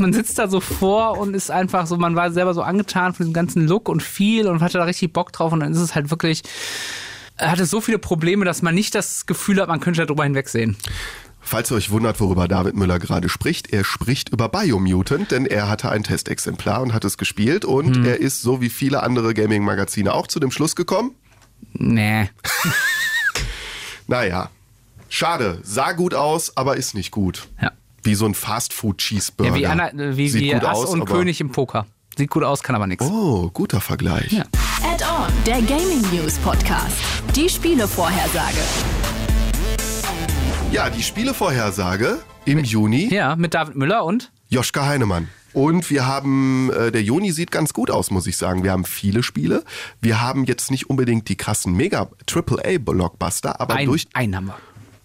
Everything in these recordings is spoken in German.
man sitzt da so vor und ist einfach so, man war selber so angetan von diesem ganzen Look und viel und hatte da richtig Bock drauf und dann ist es halt wirklich, er hatte so viele Probleme, dass man nicht das Gefühl hat, man könnte darüber hinwegsehen. Falls ihr euch wundert, worüber David Müller gerade spricht, er spricht über Biomutant, denn er hatte ein Testexemplar und hat es gespielt und Hm. er ist so wie viele andere Gaming-Magazine auch zu dem Schluss gekommen. Nee. Naja, schade, sah gut aus, aber ist nicht gut. Ja. Wie so ein Fast-Food-Cheeseburger. Ja, wie, Anna, äh, wie, Sieht wie gut Ass aus, und aber- König im Poker. Sieht gut aus, kann aber nichts. Oh, guter Vergleich. Ja. Add-on, der Gaming News Podcast. Die Spielevorhersage. Ja, die Spielevorhersage im Juni. Ja, mit David Müller und Joschka Heinemann. Und wir haben, äh, der Juni sieht ganz gut aus, muss ich sagen. Wir haben viele Spiele. Wir haben jetzt nicht unbedingt die krassen Mega-AAA-Blockbuster, aber ein, durch, einen haben wir.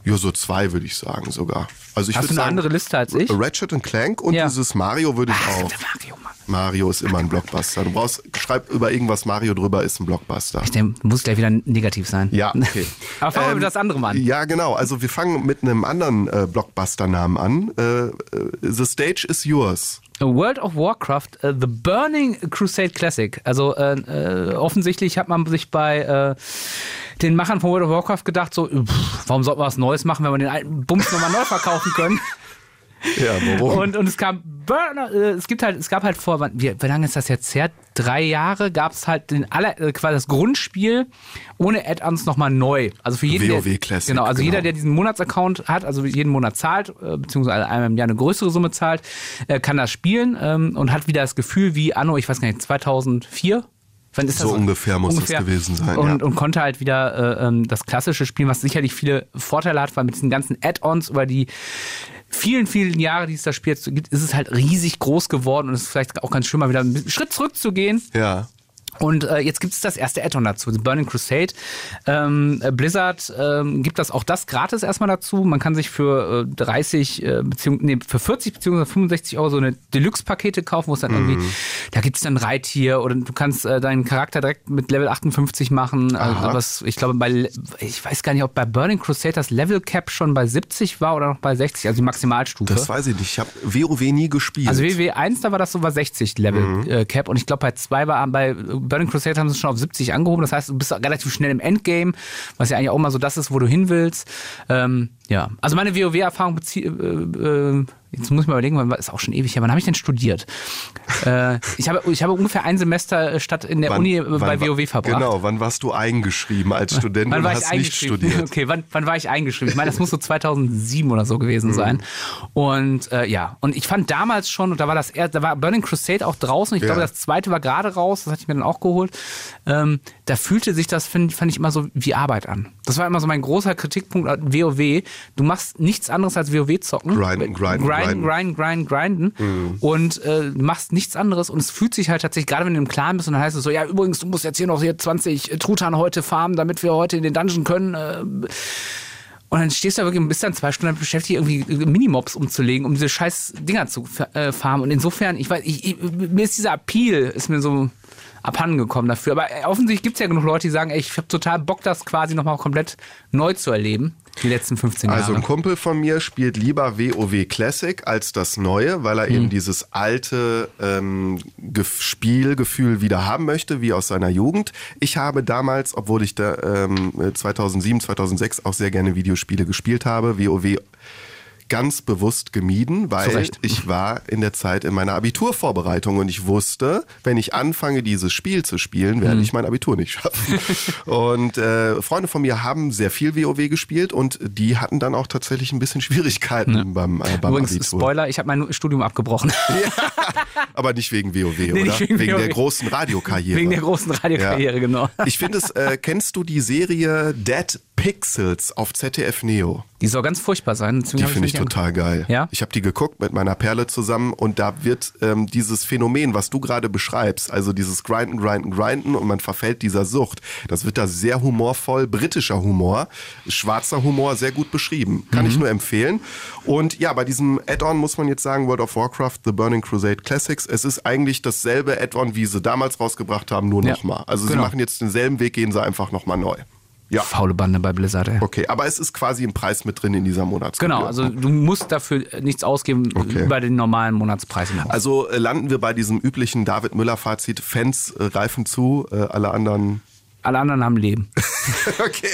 Ja, so zwei würde ich sagen sogar. Also ich Hast du eine sagen, andere Liste als ich? Ratchet Clank und Ja. dieses Mario würde ich Ach, auch. Mario, Mann. Mario ist immer ein Blockbuster. Du brauchst, schreib über irgendwas Mario drüber, ist ein Blockbuster. Der muss gleich wieder negativ sein. Ja, okay. Aber fangen wir Ähm, mit das andere mal an. Ja, genau. Also wir fangen mit einem anderen äh, Blockbuster-Namen an. Äh, äh, The Stage is Yours. World of Warcraft, äh, The Burning Crusade Classic. Also äh, äh, offensichtlich hat man sich bei äh, den Machern von World of Warcraft gedacht, so, pff, warum sollten wir was Neues machen, wenn wir den alten Bums nochmal neu verkaufen können? Ja, warum? Und, und es kam Burner, äh, es gibt halt, es gab halt vor, wie, wie lange ist das jetzt her? Drei Jahre gab es halt den aller, äh, quasi das Grundspiel ohne Add-ons nochmal neu. Also für jeden, WoW der, Classic, genau, also genau. jeder, der diesen Monatsaccount hat, also jeden Monat zahlt, äh, beziehungsweise einmal im Jahr eine größere Summe zahlt, kann das spielen ähm, und hat wieder das Gefühl wie Anno, ich weiß gar nicht, 2004? Wann ist So ungefähr muss das gewesen sein, Und, ja. und konnte halt wieder äh, ähm, das klassische spielen, was sicherlich viele Vorteile hat, weil mit diesen ganzen Add-ons über die vielen, vielen Jahre, die es das Spiel jetzt gibt, ist es halt riesig groß geworden und es ist vielleicht auch ganz schön, mal wieder einen Schritt zurückzugehen. ja. Und äh, jetzt gibt es das erste Add-on dazu, The Burning Crusade. Ähm, äh, Blizzard ähm, gibt das auch das gratis erstmal dazu. Man kann sich für äh, 30 äh, beziehungs nee, für 40 bzw. 65 Euro so eine Deluxe-Pakete kaufen, wo es dann irgendwie, da gibt es dann Reittier oder du kannst äh, deinen Charakter direkt mit Level 58 machen. Also, was, ich glaube, bei ich weiß gar nicht, ob bei Burning Crusade das Level Cap schon bei 70 war oder noch bei 60, also die Maximalstufe. Das weiß ich nicht. Ich habe WoW nie gespielt. Also WW 1, da war das so bei 60 Level äh, Cap und ich glaube bei 2 war bei Burning Crusade haben sie schon auf 70 angehoben. Das heißt, du bist relativ schnell im Endgame, was ja eigentlich auch mal so das ist, wo du hin willst. Ähm, ja, also meine WoW-Erfahrung bezieht. Äh, äh, Jetzt muss ich mal überlegen, wann ist auch schon ewig her. Wann habe ich denn studiert? äh, ich, habe, ich habe ungefähr ein Semester äh, statt in der Wann- Uni äh, wann bei WoW verbracht. Genau, wann warst du eingeschrieben als Student Wann und war ich hast nicht studiert? Okay, wann, wann war ich eingeschrieben? Ich meine, das muss so 2007 oder so gewesen Mhm. sein. Und äh, ja, und ich fand damals schon, und da war das er, da war Burning Crusade auch draußen. Ich Ja. glaube, das zweite war gerade raus. Das hatte ich mir dann auch geholt. Ähm, da fühlte sich das, find, fand ich immer so wie Arbeit an. Das war immer so mein großer Kritikpunkt an WoW. Du machst nichts anderes als WoW zocken. Grinden, grinden, grinden, grinden, grinden, grinden. Und äh, machst nichts anderes. Und es fühlt sich halt tatsächlich, gerade wenn du im Clan bist, und dann heißt es so, ja, übrigens, du musst jetzt hier noch hier 20 Truthahn heute farmen, damit wir heute in den Dungeon können. Äh, und dann stehst du da wirklich und bist dann zwei Stunden beschäftigt, irgendwie Minimobs umzulegen, um diese scheiß Dinger zu äh, farmen. Und insofern, ich weiß, ich, ich, mir ist dieser Appeal, ist mir so abhanden gekommen dafür. Aber äh, offensichtlich gibt es ja genug Leute, die sagen, ey, ich habe total Bock, das quasi nochmal komplett neu zu erleben, die letzten 15 Jahre. Also ein Kumpel von mir spielt lieber WoW Classic als das Neue, weil er Hm. eben dieses alte ähm, Gef- Spielgefühl wieder haben möchte, wie aus seiner Jugend. Ich habe damals, obwohl ich da ähm, 2007, 2006 auch sehr gerne Videospiele gespielt habe, WoW ganz bewusst gemieden, weil ich war in der Zeit in meiner Abiturvorbereitung und ich wusste, wenn ich anfange, dieses Spiel zu spielen, werde Mhm. ich mein Abitur nicht schaffen. und äh, Freunde von mir haben sehr viel WoW gespielt und die hatten dann auch tatsächlich ein bisschen Schwierigkeiten beim, äh, beim Übrigens, Abitur. Spoiler, ich habe mein Studium abgebrochen. Aber nicht wegen WoW, oder? nicht wegen der WoW. großen Radiokarriere. Wegen der großen Radiokarriere, Ja. genau. Ich finde es, äh, kennst du die Serie Dead Pixels auf ZDF Neo? Die soll ganz furchtbar sein. deswegen Die finde ich total geil. Ja? Ich habe die geguckt mit meiner Perle zusammen und da wird ähm, dieses Phänomen, was du gerade beschreibst, also dieses Grinden, Grinden, Grinden und man verfällt dieser Sucht, das wird da sehr humorvoll, britischer Humor, schwarzer Humor, sehr gut beschrieben. Kann Mhm. ich nur empfehlen. Und ja, bei diesem Add-on muss man jetzt sagen, World of Warcraft, The Burning Crusade Classics, es ist eigentlich dasselbe Add-on, wie sie damals rausgebracht haben, nur Ja, nochmal. Also sie genau. machen jetzt denselben Weg, gehen sie einfach nochmal neu. Ja. Faule Bande bei Blizzard, ey. Okay, aber es ist quasi im Preis mit drin in dieser Monatskarte. Genau, also du musst dafür nichts ausgeben Okay. über den normalen Monatspreis. Also äh, landen wir bei diesem üblichen David Müller-Fazit, Fans äh, reifen zu, äh, alle anderen. Alle anderen haben Leben. okay.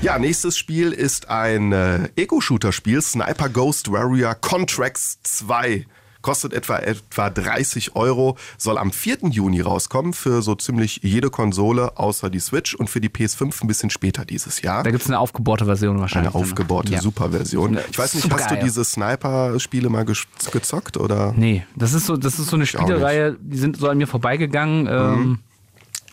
Ja, nächstes Spiel ist ein äh, Ego-Shooter-Spiel, Sniper Ghost Warrior Contracts 2. Kostet etwa, etwa 30 Euro, soll am 4. Juni rauskommen für so ziemlich jede Konsole außer die Switch und für die PS5 ein bisschen später dieses Jahr. Da gibt es eine aufgebohrte Version wahrscheinlich. Eine aufgebohrte Ja. Superversion. Ich weiß nicht, hast du diese Sniper-Spiele mal gezockt oder? Nee, das ist so, das ist so eine auch Spielereihe, die sind so an mir vorbeigegangen. Ähm,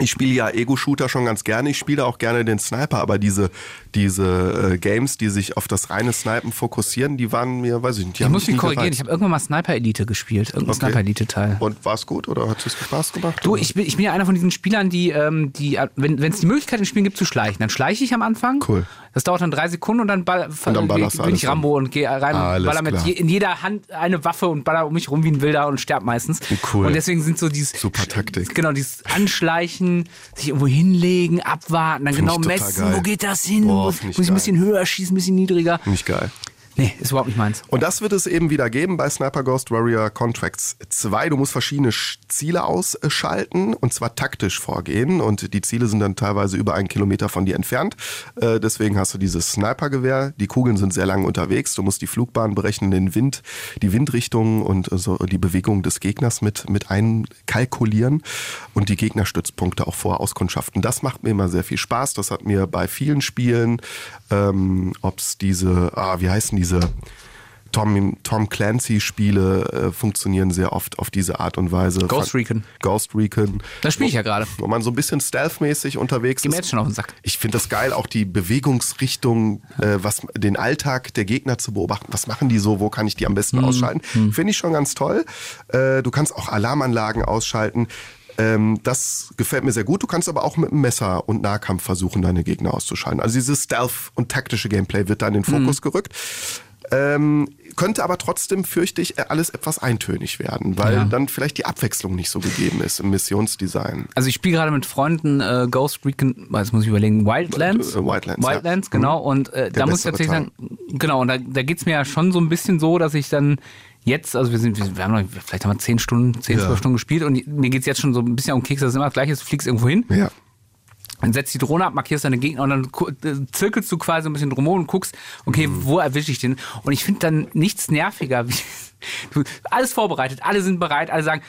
Ich spiele ja Ego-Shooter schon ganz gerne. Ich spiele auch gerne den Sniper, aber diese, diese äh, Games, die sich auf das reine Snipen fokussieren, die waren mir, weiß ich nicht, ich muss mich korrigieren, gereizt. ich habe irgendwann mal Sniper Elite gespielt. Irgendein Okay. Sniper Elite-Teil. Und war es gut oder hat es Spaß gemacht? Du, oder? ich bin, ich bin ja einer von diesen Spielern, die, ähm, die äh, wenn es die Möglichkeit im Spiel gibt zu schleichen, dann schleiche ich am Anfang. Cool. Das dauert dann drei Sekunden und dann, ball, Und dann bin ich Rambo und gehe rein Alles und baller mit je, in jeder Hand eine Waffe und baller um mich rum wie ein Wilder und sterb meistens. Cool. Und deswegen sind so dieses Super Taktik. Genau, dieses Anschleichen, sich irgendwo hinlegen, abwarten, dann Find genau ich messen, geil. wo geht das hin? Boah, muss ich muss ich ein bisschen höher schießen, ein bisschen niedriger? Nicht geil. Nee, ist überhaupt nicht meins. Und das wird es eben wieder geben bei Sniper Ghost Warrior Contracts 2. Du musst verschiedene Sch- Ziele ausschalten und zwar taktisch vorgehen. Und die Ziele sind dann teilweise über einen Kilometer von dir entfernt. Äh, deswegen hast du dieses Snipergewehr. Die Kugeln sind sehr lang unterwegs. Du musst die Flugbahn berechnen, den Wind, die Windrichtung und so die Bewegung des Gegners mit, mit einkalkulieren und die Gegnerstützpunkte auch vorher auskundschaften. Das macht mir immer sehr viel Spaß. Das hat mir bei vielen Spielen, ähm, ob es diese, ah, wie heißen diese Tom, Tom Clancy-Spiele äh, funktionieren sehr oft auf diese Art und Weise. Ghost Recon. Ghost Recon. Das spiele ich ja gerade. Wo man so ein bisschen stealth-mäßig unterwegs Geh mir ist. jetzt schon auf den Sack. Ich finde das geil, auch die Bewegungsrichtung, äh, was den Alltag der Gegner zu beobachten. Was machen die so? Wo kann ich die am besten ausschalten? Finde ich schon ganz toll. Äh, du kannst auch Alarmanlagen ausschalten. Ähm, das gefällt mir sehr gut. Du kannst aber auch mit dem Messer und Nahkampf versuchen, deine Gegner auszuschalten. Also dieses Stealth und taktische Gameplay wird da in den Fokus gerückt. Ähm, könnte aber trotzdem, fürchte ich, alles etwas eintönig werden, weil Ja. dann vielleicht die Abwechslung nicht so gegeben ist im Missionsdesign. Also ich spiele gerade mit Freunden äh, Ghost Recon, jetzt muss ich überlegen, Wildlands. Äh, Wildlands, ja. Wildlands, genau. Und äh, da muss ich tatsächlich sagen, genau, und da, da geht's mir ja schon so ein bisschen so, dass ich dann jetzt, also wir sind, wir haben noch, vielleicht haben wir zehn Stunden, zehn, Ja. zwölf Stunden gespielt und mir geht's jetzt schon so ein bisschen um Keks, das ist immer das gleiche, du fliegst irgendwo hin, Ja. dann setzt die Drohne ab, markierst deine Gegner und dann äh, zirkelst du quasi ein bisschen drumherum und guckst, okay, Mhm. wo erwische ich den? Und ich finde dann nichts nerviger, wie du, alles vorbereitet, alle sind bereit, alle sagen,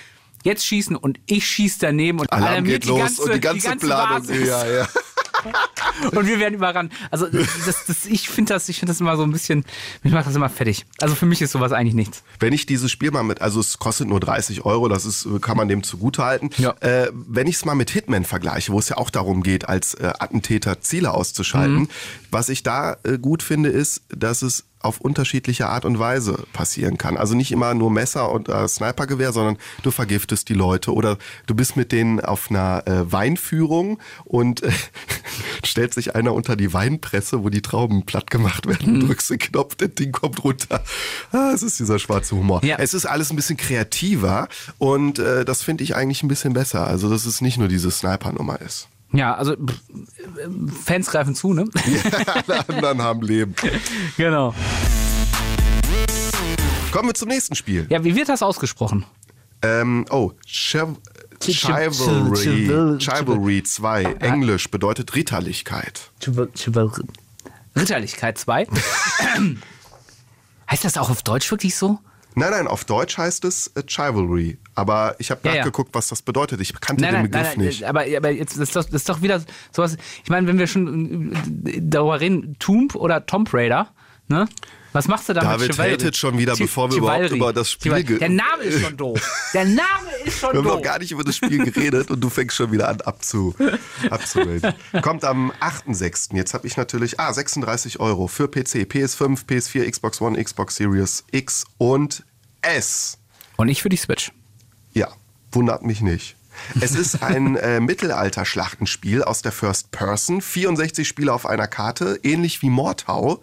jetzt schießen und ich schieße daneben und Alarm geht los die ganze, und die ganze, Planung. Basis. Ja, ja. Und wir werden überrannt. Also das, das, ich finde das, ich finde das immer so ein bisschen, mich macht das immer fertig. Also für mich ist sowas eigentlich nichts. Wenn ich dieses Spiel mal mit, also es kostet nur 30 Euro, das ist, kann man dem zugutehalten. Ja. Äh, wenn ich es mal mit Hitman vergleiche, wo es ja auch darum geht, als äh, Attentäter Ziele auszuschalten, Mhm. was ich da äh, gut finde, ist, dass es auf unterschiedliche Art und Weise passieren kann. Also nicht immer nur Messer und äh, Snipergewehr, sondern du vergiftest die Leute oder du bist mit denen auf einer äh, Weinführung und äh, stellt sich einer unter die Weinpresse, wo die Trauben platt gemacht werden, Mhm. drückst den Knopf, das Ding kommt runter. Ah, es ist dieser schwarze Humor. Ja. Es ist alles ein bisschen kreativer und äh, das finde ich eigentlich ein bisschen besser. Also dass es nicht nur diese Sniper-Nummer ist. Ja, also Fans greifen zu, ne? Alle anderen haben Leben. genau. Kommen wir zum nächsten Spiel. Ja, wie wird das ausgesprochen? Ähm, oh, Chiv Ch- Chivalry. Chival- Chivalry 2. Englisch bedeutet Ritterlichkeit. Ritterlichkeit 2. heißt das auch auf Deutsch wirklich so? Nein, nein, auf Deutsch heißt es äh, Chivalry. Aber ich habe Ja, ja. nachgeguckt, was das bedeutet. Ich kannte Nein, den Begriff nein, nein, nicht. aber, aber jetzt das ist, doch, das ist doch wieder sowas. Ich meine, wenn wir schon äh, darüber reden, Tomb oder Tomb Raider, ne? Was machst du da David mit Chivalry? hatet schon wieder, bevor wir überhaupt Chivalry. über das Spiel Der Name ist schon doof. Der Name ist schon Wir haben doof. noch gar nicht über das Spiel geredet und du fängst schon wieder an abzu, abzumelden. Kommt am 8.6. Jetzt habe ich natürlich, ah, 36 Euro für PC, PS5, PS4, Xbox One, Xbox Series X und S. Und ich für die Switch. Ja, wundert mich nicht. Es ist ein äh, Mittelalter-Schlachtenspiel aus der First Person. 64 Spieler auf einer Karte, ähnlich wie Mordhau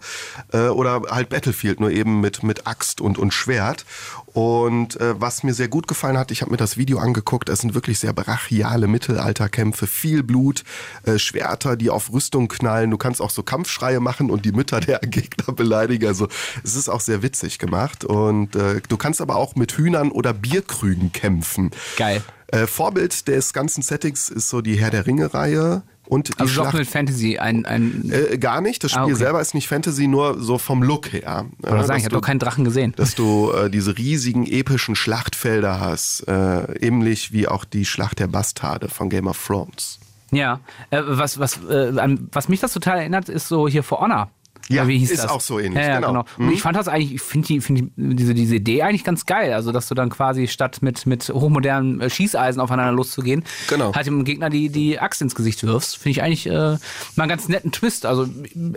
äh, oder halt Battlefield, nur eben mit, mit Axt und, und Schwert. Und äh, was mir sehr gut gefallen hat, ich habe mir das Video angeguckt, es sind wirklich sehr brachiale Mittelalterkämpfe, viel Blut, äh, Schwerter, die auf Rüstung knallen. Du kannst auch so Kampfschreie machen und die Mütter der Gegner beleidigen. Also es ist auch sehr witzig gemacht. Und äh, du kannst aber auch mit Hühnern oder Bierkrügen kämpfen. Geil. Äh, Vorbild des ganzen Settings ist so die Herr der Ringe-Reihe. Und die Also doch Schlacht mit Fantasy ein, ein äh, gar nicht. Das Spiel Ah, okay. selber ist nicht Fantasy, nur so vom Look her. Äh, sagen, ich habe doch keinen Drachen gesehen. dass du äh, diese riesigen epischen Schlachtfelder hast, äh, ähnlich wie auch die Schlacht der Bastarde von Game of Thrones. Ja, äh, was, was, äh, an, was mich das total erinnert, ist so hier For Honor. Ja, wie hieß ist das? auch so ähnlich, Ja, genau. genau. Und ich fand das eigentlich, ich finde die, find die, diese, diese Idee eigentlich ganz geil. Also, dass du dann quasi statt mit, mit hochmodernen äh, Schießeisen aufeinander loszugehen, Genau. halt dem Gegner die, die Axt ins Gesicht wirfst. Finde ich eigentlich äh, mal einen ganz netten Twist. Also,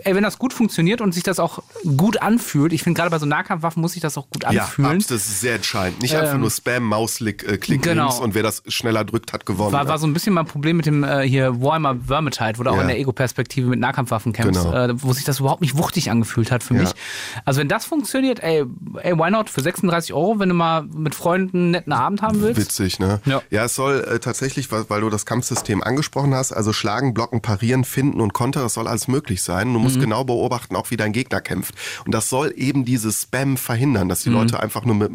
ey, wenn das gut funktioniert und sich das auch gut anfühlt, ich finde gerade bei so Nahkampfwaffen muss sich das auch gut anfühlen. Ja, abs- das ist sehr entscheidend. Nicht einfach Ähm, nur Spam, Mausklick, äh, Klick genau. links und wer das schneller drückt, hat gewonnen. War, war so ein bisschen mein Problem mit dem äh, hier Warhammer Vermintide, wo du auch Ja. in der Ego-Perspektive mit Nahkampfwaffen kämpfst, Genau. äh, wo sich das überhaupt nicht wuchtig angefühlt hat für Ja. mich. Also wenn das funktioniert, ey, ey, why not? Für 36 Euro, wenn du mal mit Freunden einen netten Abend haben willst. Witzig, ne? Ja. es soll äh, tatsächlich, weil, weil du das Kampfsystem angesprochen hast, also schlagen, blocken, parieren, finden und Konter, das soll alles möglich sein. Du Mhm. musst genau beobachten, auch wie dein Gegner kämpft. Und das soll eben dieses Spam verhindern, dass die Leute einfach nur mit,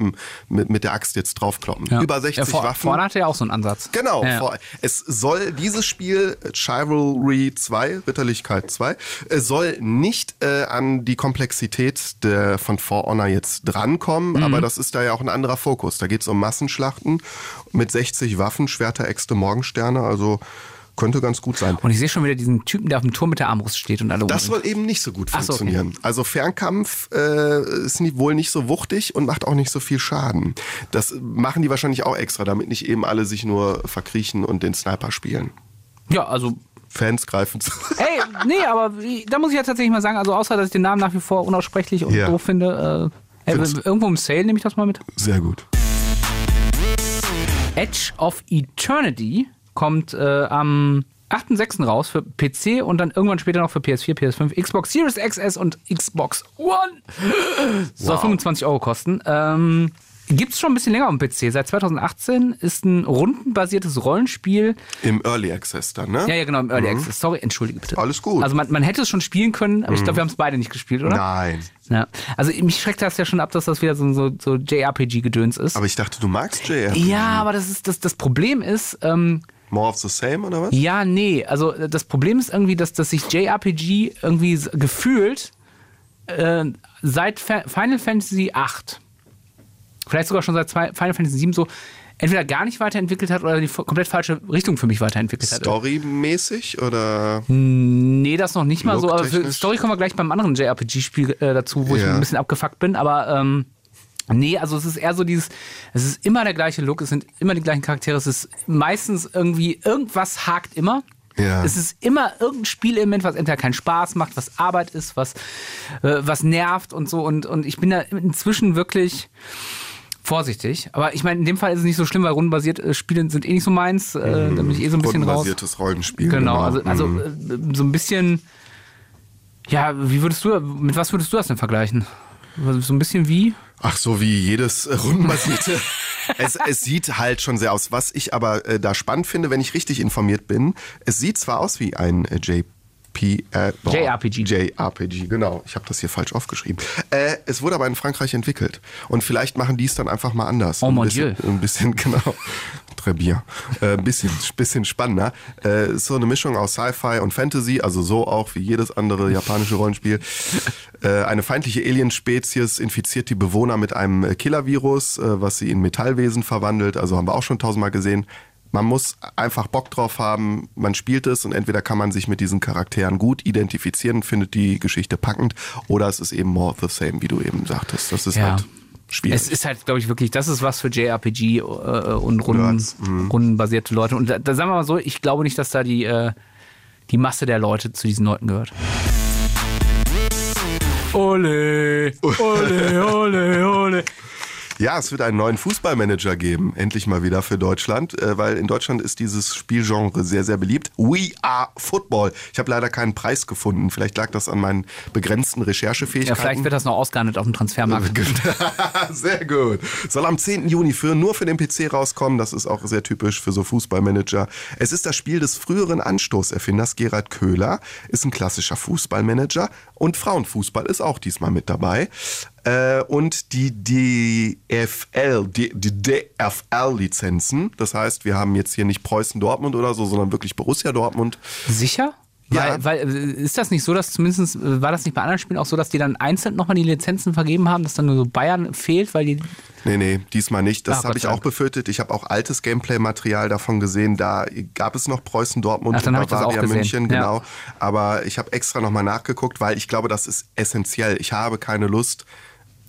mit, mit der Axt jetzt draufkloppen. Mhm. Ja. Über 60 ja, vor, Waffen. Vorne hatte ja auch so einen Ansatz. Genau, Ja. vor, es soll dieses Spiel Chivalry 2, Ritterlichkeit 2, äh, soll nicht äh, an die Komplexität der, von For Honor jetzt drankommen, Mhm. aber das ist da ja auch ein anderer Fokus. Da geht es um Massenschlachten mit 60 Waffen, Schwerter, Äxte, Morgensterne, also könnte ganz gut sein. Und ich sehe schon wieder diesen Typen, der auf dem Turm mit der Armbrust steht und alle Das soll eben nicht so gut Ach so, okay. funktionieren. Also Fernkampf äh, ist nie, wohl nicht so wuchtig und macht auch nicht so viel Schaden. Das machen die wahrscheinlich auch extra, damit nicht eben alle sich nur verkriechen und den Sniper spielen. Ja, also Fans greifen zu. Ey, nee, aber da muss ich ja tatsächlich mal sagen, also außer, dass ich den Namen nach wie vor unaussprechlich und Ja. doof finde, äh, irgendwo im Sale nehme ich das mal mit. Sehr gut. Edge of Eternity kommt äh, am 8.6. raus für PC und dann irgendwann später noch für PS4, PS5, Xbox Series XS und Xbox One. Soll Wow. 25 Euro kosten. Ähm, Gibt es schon ein bisschen länger auf dem PC. Seit 2018 ist ein rundenbasiertes Rollenspiel. Im Early Access dann, ne? Ja, ja, genau, im Early Access. Sorry, entschuldige bitte. Alles gut. Also man, man hätte es schon spielen können, aber ich glaube, wir haben es beide nicht gespielt, oder? Nein. Ja. Also mich schreckt das ja schon ab, dass das wieder so, so, so JRPG-Gedöns ist. Aber ich dachte, du magst JRPG. ja, aber das, ist, das, das Problem ist, ähm, More of the same, oder was? ja, nee. Also äh, das Problem ist irgendwie, dass, dass sich JRPG irgendwie gefühlt äh, seit Fa Final Fantasy VIII, vielleicht sogar schon seit zwei- Final Fantasy VII so, entweder gar nicht weiterentwickelt hat oder die komplett falsche Richtung für mich weiterentwickelt hat. Storymäßig oder? Nee, das noch nicht mal so. Aber für? Story kommen wir gleich beim anderen JRPG-Spiel äh, dazu, wo ich Ja. ein bisschen abgefuckt bin. Aber ähm, nee, also es ist eher so dieses, es ist immer der gleiche Look, es sind immer die gleichen Charaktere, es ist meistens irgendwie, irgendwas hakt immer. Ja. Es ist immer irgendein Spielelement, was entweder keinen Spaß macht, was Arbeit ist, was, äh, was nervt und so. Und, und ich bin da inzwischen wirklich vorsichtig. Aber ich meine, in dem Fall ist es nicht so schlimm, weil rundenbasierte äh, Spiele sind eh nicht so meins. Äh, da bin ich eh so ein bisschen raus. Rundenbasiertes Rollenspiel. Genau, also, also Mhm. äh, so ein bisschen. Ja, wie würdest du, mit was würdest du das denn vergleichen? So ein bisschen wie? Ach so, wie jedes äh, rundenbasierte. es, es sieht halt schon sehr aus. Was ich aber äh, da spannend finde, wenn ich richtig informiert bin, es sieht zwar aus wie ein äh, JP, äh, boah, JRPG. JRPG, genau. Ich habe das hier falsch aufgeschrieben. Äh, es wurde aber in Frankreich entwickelt. Und vielleicht machen die es dann einfach mal anders. Oh ein mon bisschen, Dieu. Ein bisschen, genau. Très bien. Äh, ein bisschen, bisschen spannender. Äh, so eine Mischung aus Sci-Fi und Fantasy, also so auch wie jedes andere japanische Rollenspiel. Äh, eine feindliche Alien-Spezies infiziert die Bewohner mit einem Killer-Virus, äh, was sie in Metallwesen verwandelt. Also haben wir auch schon tausendmal gesehen. Man muss einfach Bock drauf haben, man spielt es und entweder kann man sich mit diesen Charakteren gut identifizieren, findet die Geschichte packend, oder es ist eben more of the same, wie du eben sagtest. Das ist Ja. halt schwierig. Es ist halt, glaube ich, wirklich, das ist was für JRPG äh, und Runden, mhm. rundenbasierte Leute. Und da, da sagen wir mal so, ich glaube nicht, dass da die, äh, die Masse der Leute zu diesen Leuten gehört. Ole, ole, ole, ole. Ja, es wird einen neuen Fußballmanager geben, endlich mal wieder für Deutschland, äh, weil in Deutschland ist dieses Spielgenre sehr, sehr beliebt. We are Football. Ich habe leider keinen Preis gefunden. Vielleicht lag das an meinen begrenzten Ja, Recherchefähigkeiten. vielleicht wird das noch ausgehandelt auf dem Transfermarkt. sehr gut. Soll am 10. Juni für, nur für den PC rauskommen. Das ist auch sehr typisch für so Fußballmanager. Es ist das Spiel des früheren Anstoßerfinders Gerhard Köhler. Ist ein klassischer Fußballmanager. Und Frauenfußball ist auch diesmal mit dabei. Äh, und die DFL, die, die DFL-Lizenzen. Das heißt, wir haben jetzt hier nicht Preußen Dortmund oder so, sondern wirklich Borussia Dortmund. Sicher? Ja. Weil, weil äh, ist das nicht so, dass zumindest, äh, war das nicht bei anderen Spielen auch so, dass die dann einzeln nochmal die Lizenzen vergeben haben, dass dann nur so Bayern fehlt, weil die. Nee, nee, diesmal nicht. Das Ah, habe ich auch befürchtet. Ich habe auch altes Gameplay-Material davon gesehen. Da gab es noch Preußen Dortmund Ach, dann und Bavaria. München, Ja. genau. Aber ich habe extra nochmal nachgeguckt, weil ich glaube, das ist essentiell. Ich habe keine Lust,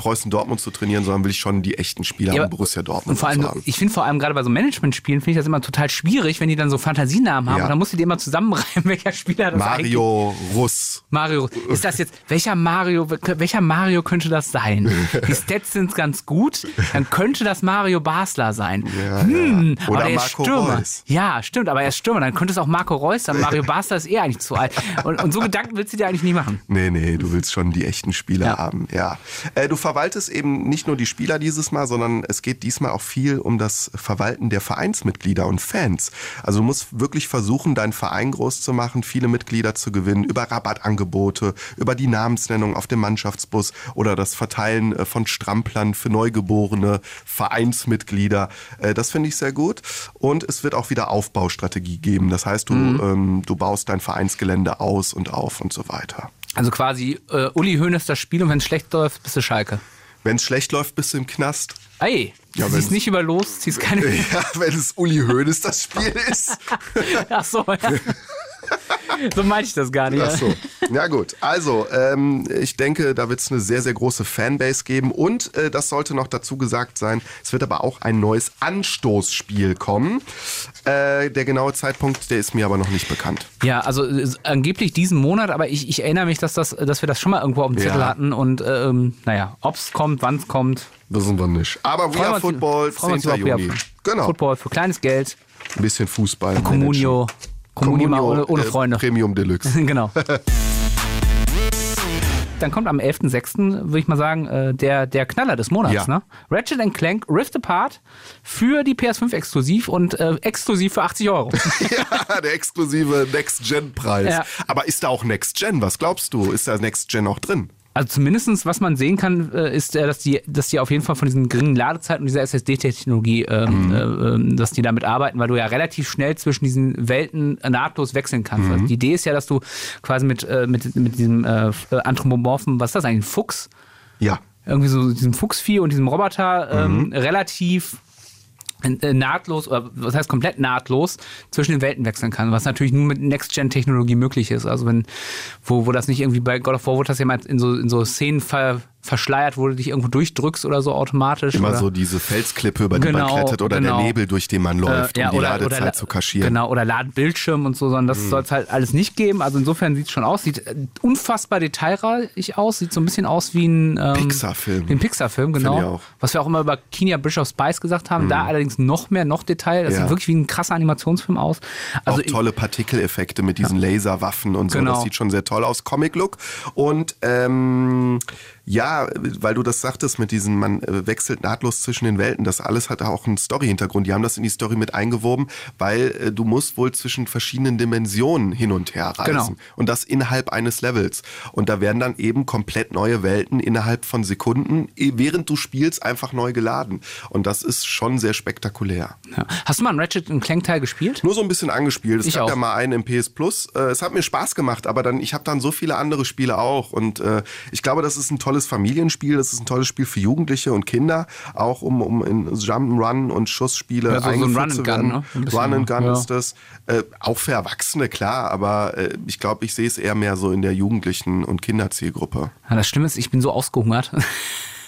Preußen Dortmund zu trainieren, sondern will ich schon die echten Spieler Ja, in Borussia Dortmund Und vor allem, haben. ich finde vor allem gerade bei so Management-Spielen, finde ich das immer total schwierig, wenn die dann so Fantasienamen haben Ja. und dann musst du die immer zusammenreimen, welcher Spieler das eigentlich Mario Russ. Mario, ist das jetzt, welcher Mario, welcher Mario könnte das sein? Die Stats sind ganz gut, dann könnte das Mario Basler sein. Ja, hm, ja. Oder aber Marco ist Stürmer. Reus. Ja, stimmt, aber er ist Stürmer, dann könnte es auch Marco Reus sein. Mario Basler ist eh eigentlich zu alt. Und, und so Gedanken willst du dir eigentlich nie machen. Nee, nee, du willst schon die echten Spieler haben, ja. Äh, du verwaltest eben nicht nur die Spieler dieses Mal, sondern es geht diesmal auch viel um das Verwalten der Vereinsmitglieder und Fans. Also du musst wirklich versuchen, deinen Verein groß zu machen, viele Mitglieder zu gewinnen, über Rabattangebote, über die Namensnennung auf dem Mannschaftsbus oder das Verteilen äh, von Stramplern für neugeborene Vereinsmitglieder. Äh, Das finde ich sehr gut. Und es wird auch wieder Aufbaustrategie geben. Das heißt, du, ähm, du baust dein Vereinsgelände aus und auf und so weiter. Also quasi, äh, Uli Hoeneß das Spiel und wenn es schlecht läuft, bist du Schalke. Wenn es schlecht läuft, bist du im Knast. Ey, Ja, du ziehst nicht über los, ziehst keine. Ja, wenn es Uli Hoeneß das Spiel ist. Ach so, ja. So meinte ich das gar nicht. Ach so. Ja gut, also ähm, ich denke, da wird es eine sehr, sehr große Fanbase geben und äh, das sollte noch dazu gesagt sein, es wird aber auch ein neues Anstoßspiel kommen. Äh, der genaue Zeitpunkt, der ist mir aber noch nicht bekannt. Ja, also äh, angeblich diesen Monat, aber ich, ich erinnere mich, dass, das, dass wir das schon mal irgendwo auf dem Zettel Ja. hatten und ähm, naja, ob es kommt, wann es kommt. Wissen wir nicht. Aber We Freuen uns- Football, freuen wir uns 10. über Juni. Genau, Football für kleines Geld, ein bisschen Fußball. Communio, Communio mal ohne, ohne äh, Freunde. Premium Deluxe. genau. Dann kommt am 11.06., würde ich mal sagen, äh, der, der Knaller des Monats. Ja. Ne? Ratchet Clank Rift Apart für die PS5 exklusiv und äh, exklusiv für 80 Euro. ja, der exklusive Next-Gen-Preis. Ja. Aber ist da auch Next-Gen? Was glaubst du? Ist da Next-Gen auch drin? Also zumindestens, was man sehen kann, äh, ist, äh, dass die, dass die auf jeden Fall von diesen geringen Ladezeiten und dieser SSD-Technologie, ähm, äh, ähm, dass die damit arbeiten, weil du ja relativ schnell zwischen diesen Welten nahtlos wechseln kannst. Also die Idee ist ja, dass du quasi mit, äh, mit, mit diesem äh, anthropomorphen, was ist das eigentlich, ein Fuchs? Ja. Irgendwie so diesem Fuchsvieh und diesem Roboter ähm, relativ äh, nahtlos, oder was heißt komplett nahtlos, zwischen den Welten wechseln kann, was natürlich nur mit Next-Gen-Technologie möglich ist. Also wenn, wo, wo das nicht irgendwie bei God of War wurde das ja mal in so, in so Szenen ver, verschleiert, wo du dich irgendwo durchdrückst oder so automatisch. Immer oder, so diese Felsklippe, über die Genau, man klettert oder genau. der Nebel, durch den man läuft, äh, ja, um die oder, Ladezeit oder, zu kaschieren. Genau, oder Ladbildschirm und so, sondern das soll es halt alles nicht geben. Also insofern sieht es schon aus, sieht äh, unfassbar detailreich aus, sieht so ein bisschen aus wie ein ähm, Pixar-Film. Ein Pixar-Film, genau. Was wir auch immer über Kenya Bridge of Spice gesagt haben, da allerdings noch mehr, noch Detail. Das Ja. sieht wirklich wie ein krasser Animationsfilm aus. Also auch tolle Partikeleffekte mit diesen Laserwaffen und so. Genau. Das sieht schon sehr toll aus. Comic-Look. Und ähm, ja, weil du das sagtest mit diesen, man äh, wechselt nahtlos zwischen den Welten. Das alles hat auch einen Story-Hintergrund. Die haben das in die Story mit eingewoben, weil äh, du musst wohl zwischen verschiedenen Dimensionen hin und her reisen. Genau. Und das innerhalb eines Levels. Und da werden dann eben komplett neue Welten innerhalb von Sekunden, während du spielst, einfach neu geladen. Und das ist schon sehr spektakulär. ja. Hast du mal einen Ratchet Clank Teil gespielt? Nur so ein bisschen angespielt. Es Ich gab auch. ja mal einen im PS Plus. Äh, es hat mir Spaß gemacht, aber dann ich habe dann so viele andere Spiele auch und äh, ich glaube, das ist ein tolles Familienspiel. Das ist ein tolles Spiel für Jugendliche und Kinder, auch um um in Jump'n'Run und Schussspiele Ja, so- so ein eingeführt Run and Gun, ne? Run and Gun ja. ist das. Äh, auch für Erwachsene klar, aber äh, ich glaube, ich sehe es eher mehr so in der Jugendlichen und Kinderzielgruppe. Ja, das Schlimme ist, ich bin so ausgehungert.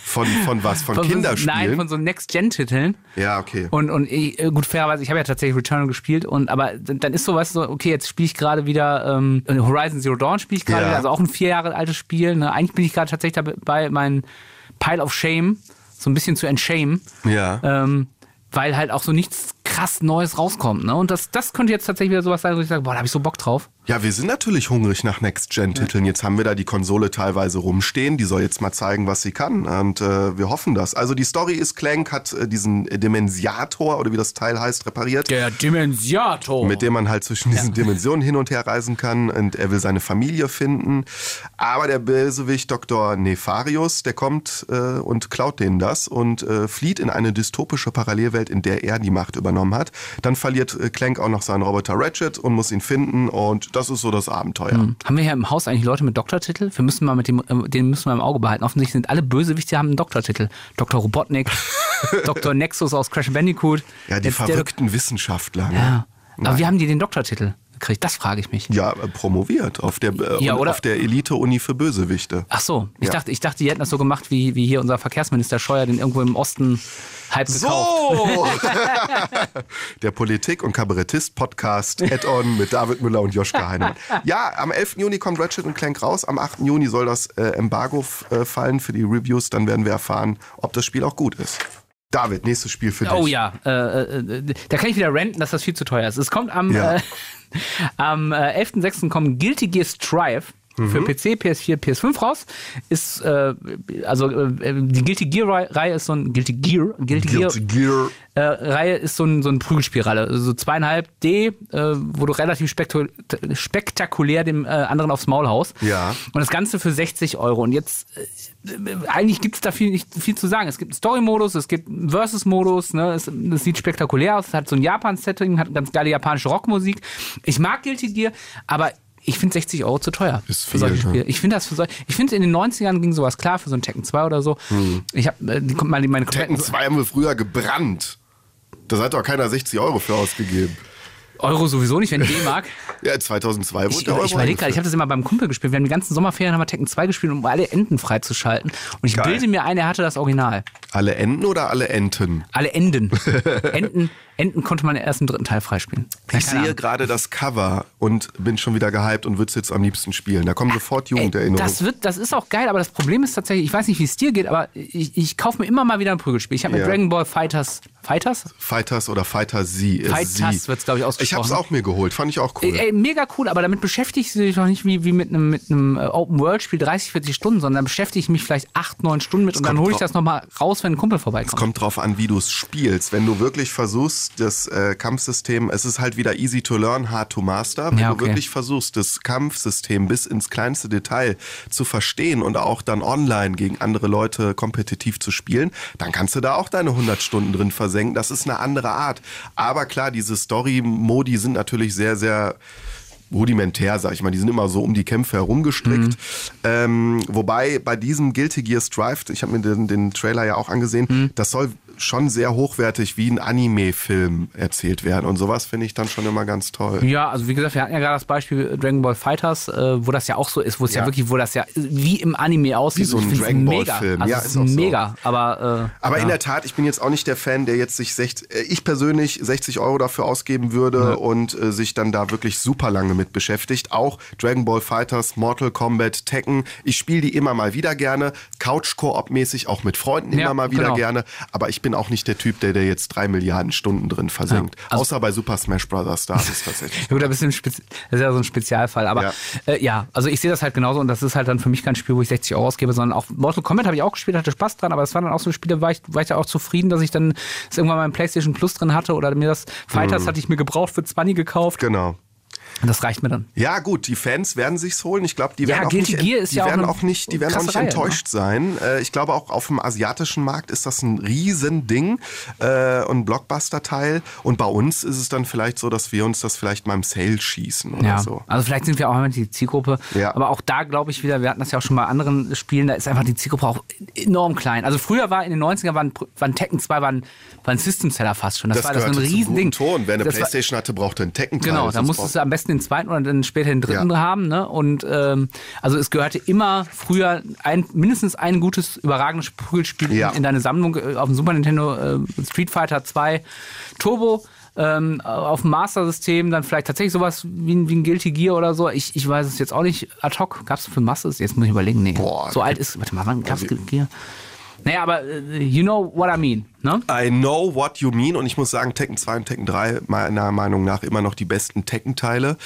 Von von was? Von, Von so- Kinderspielen? Nein, von so Next-Gen-Titeln. ja, okay. Und, und ich, äh, gut, fairerweise, ich habe ja tatsächlich Returnal gespielt, und aber dann ist so, weißt du, so, okay, jetzt spiele ich gerade wieder ähm, Horizon Zero Dawn spiele ich gerade Ja. wieder, also auch ein vier Jahre altes Spiel. Ne? Eigentlich bin ich gerade tatsächlich dabei, mein Pile of Shame so ein bisschen zu entschämen. Ja. Ähm, weil halt auch so nichts krass Neues rauskommt. Ne? Und das, das könnte jetzt tatsächlich wieder sowas sein, wo ich sage, boah, da habe ich so Bock drauf. Ja, wir sind natürlich hungrig nach Next-Gen-Titeln. Jetzt haben wir da die Konsole teilweise rumstehen. Die soll jetzt mal zeigen, was sie kann. Und äh, wir hoffen das. Also die Story ist, Clank hat äh, diesen Dimensiator, oder wie das Teil heißt, repariert. Der Dimensiator. Mit dem man halt zwischen diesen Dimensionen hin und her reisen kann. Und er will seine Familie finden. Aber der Bösewicht Dr. Nefarius, der kommt äh, und klaut denen das und äh, flieht in eine dystopische Parallelwelt, in der er die Macht übernommen hat. Dann verliert äh, Clank auch noch seinen Roboter Ratchet und muss ihn finden. Und das ist so das Abenteuer. Haben wir hier im Haus eigentlich Leute mit Doktortitel? Wir müssen mal mit dem, äh, den müssen wir im Auge behalten. Offensichtlich sind alle Bösewichte haben einen Doktortitel. Dr. Robotnik, Dr. Nexus aus Crash Bandicoot. Ja, die Der- der- verrückten Wissenschaftler. ne? Ja. Aber Nein. wie haben die den Doktortitel gekriegt? Das frage ich mich. Ja, äh, promoviert auf der, äh, Ja, auf der Elite-Uni für Bösewichte. Ach so, ich, Ja. dachte, ich dachte, die hätten das so gemacht, wie, wie hier unser Verkehrsminister Scheuer den irgendwo im Osten halb gekauft. So! der Politik- und Kabarettist-Podcast Add-on mit David Müller und Joschka Heinemann. Ja, am 11. Juni kommt Ratchet und Clank raus. Am 8. Juni soll das äh, Embargo äh, fallen für die Reviews. Dann werden wir erfahren, ob das Spiel auch gut ist. David, nächstes Spiel für dich. Oh ja, äh, äh, da kann ich wieder renten, dass das viel zu teuer ist. Es kommt am, Ja. äh, am äh, 11.06. kommen Guilty Gear Strive für Mhm. PC, PS4, PS5 raus. Ist, äh, also äh, die Guilty Gear-Reihe ist so ein Guilty Gear, Guilty Gear, Guilty Gear. äh, Reihe ist so ein, so ein Prügelspielreihe. Also so zweieinhalb D, äh, wo du relativ spektakulär dem äh, anderen aufs Maul haust. Ja. Und das Ganze für 60 Euro. Und jetzt, äh, eigentlich gibt es da viel, nicht viel zu sagen. Es gibt einen Story-Modus, es gibt einen Versus-Modus, ne? es, es sieht spektakulär aus, es hat so ein Japan-Setting, hat ganz geile japanische Rockmusik. Ich mag Guilty Gear, aber ich finde 60 Euro zu teuer Ist für solche viel, ne? Spiele. Ich finde das für solche, ich finde in den 90ern ging sowas klar für so ein Tekken 2 oder so. Ich habe äh, die kommt mal meine Tekken 2 haben wir früher gebrannt. Da hat doch keiner 60 Euro für ausgegeben. Euro sowieso nicht, wenn D-Mark. Ja, 2002 wurde Ich, der Euro ich überlege gerade, ich habe das immer beim Kumpel gespielt. Wir haben die ganzen Sommerferien haben wir Tekken 2 gespielt, um alle Enden freizuschalten. Und ich Geil. bilde mir ein, er hatte das Original. Alle Enten oder alle Enten? Alle Enden. Enden, Enden konnte man erst im dritten Teil freispielen. Ja, Ich sehe gerade das Cover und bin schon wieder gehypt und würde es jetzt am liebsten spielen. Da kommen sofort Ey, Jugenderinnerungen. das, wird, das ist auch geil, aber das Problem ist tatsächlich, ich weiß nicht, wie es dir geht, aber ich, ich kaufe mir immer mal wieder ein Prügelspiel. Ich habe mir Ja. Dragon Ball Fighters. Fighters? Fighters oder Fighter Z. äh, Fighters Sie. wird's, glaub ich, ausgesprochen. Ich habe es auch mir geholt, fand ich auch cool. Ey, ey, mega cool, aber damit beschäftigst du dich doch nicht wie, wie mit einem, mit einem äh, Open-World-Spiel 30, 40 Stunden, sondern beschäftige ich mich vielleicht 8, 9 Stunden mit und dann hole ich das nochmal raus, wenn ein Kumpel Es vorbeikommt. kommt drauf an, wie du es spielst. Wenn du wirklich versuchst, das äh, Kampfsystem, es ist halt wieder easy to learn, hard to master. Wenn Ja, du okay. wirklich versuchst, das Kampfsystem bis ins kleinste Detail zu verstehen und auch dann online gegen andere Leute kompetitiv zu spielen, dann kannst du da auch deine 100 Stunden drin versenken. Das ist eine andere Art. Aber klar, diese Story-Modi sind natürlich sehr, sehr rudimentär, sag ich mal. Die sind immer so um die Kämpfe herumgestrickt. Ähm, wobei bei diesem Guilty Gear Strive, ich habe mir den, den Trailer ja auch angesehen, das soll schon sehr hochwertig wie ein Anime-Film erzählt werden. Und sowas finde ich dann schon immer ganz toll. Ja, also wie gesagt, wir hatten ja gerade das Beispiel Dragon Ball Fighters, äh, wo das ja auch so ist, wo es ja. Ja. wirklich, wo das ja wie im Anime aussieht. Wie so ein Dragon Ball mega. Film. Also Ja, es ist auch so. mega. Aber, äh, Aber ja. in der Tat, ich bin jetzt auch nicht der Fan, der jetzt sich 60, äh, ich persönlich 60 Euro dafür ausgeben würde und äh, sich dann da wirklich super lange mit beschäftigt. Auch Dragon Ball Fighters, Mortal Kombat, Tekken. Ich spiele die immer mal wieder gerne. Couch-Koop-mäßig, auch mit Freunden Ja, immer mal wieder genau. gerne. Aber ich bin auch nicht der Typ, der, der jetzt drei Milliarden Stunden drin versenkt. Ja, also- Außer bei Super Smash Bros. Da ist es tatsächlich. Ja, gut, ein das ist ja so ein Spezialfall. Aber Ja. äh, ja also ich sehe das halt genauso und das ist halt dann für mich kein Spiel, wo ich 60 Euro ausgebe, sondern auch Mortal Kombat habe ich auch gespielt, hatte Spaß dran, aber es waren dann auch so Spiele, war ich, war ich da auch zufrieden, dass ich dann irgendwann mal im PlayStation Plus drin hatte oder mir das Fighters hatte ich mir gebraucht für 20 gekauft. Genau. Und das reicht mir dann. Ja, gut, die Fans werden sich's holen. Ich glaube, die Ja, werden, auch nicht, die ja auch werden eine auch nicht, die werden auch nicht ne? enttäuscht sein. Äh, Ich glaube, auch auf dem asiatischen Markt ist das ein Riesending äh, und Blockbuster-Teil. Und bei uns ist es dann vielleicht so, dass wir uns das vielleicht mal im Sale schießen oder Ja, so. also vielleicht sind wir auch immer die Zielgruppe. Ja. Aber auch da glaube ich wieder, wir hatten das ja auch schon bei anderen Spielen, da ist einfach die Zielgruppe auch enorm klein. Also früher war in den 90ern waren, waren Tekken 2 waren, waren System-Seller fast schon. Das, Das war das so ein Riesending. Ton. Wer eine Das war- Playstation hatte, brauchte einen tekken Genau, da musstest du am besten den zweiten oder dann später den dritten Ja. haben. Ne? Und ähm, also es gehörte immer früher ein, mindestens ein gutes, überragendes Prügelspiel Ja. in, in deine Sammlung. Äh, Auf dem Super Nintendo äh, Street Fighter 2 Turbo. Ähm, auf dem Master-System dann vielleicht tatsächlich sowas wie, ein- wie ein Guilty Gear oder so. Ich, ich weiß es jetzt auch nicht ad hoc. Gab es für Master? Jetzt muss ich überlegen. Nee. Boah, so alt ist. Warte mal, wann gab es Guilty Gear? Naja, aber äh, you know what I mean, ne? I know what you mean und ich muss sagen, Tekken 2 und Tekken 3 meiner Meinung nach immer noch die besten Tekken-Teile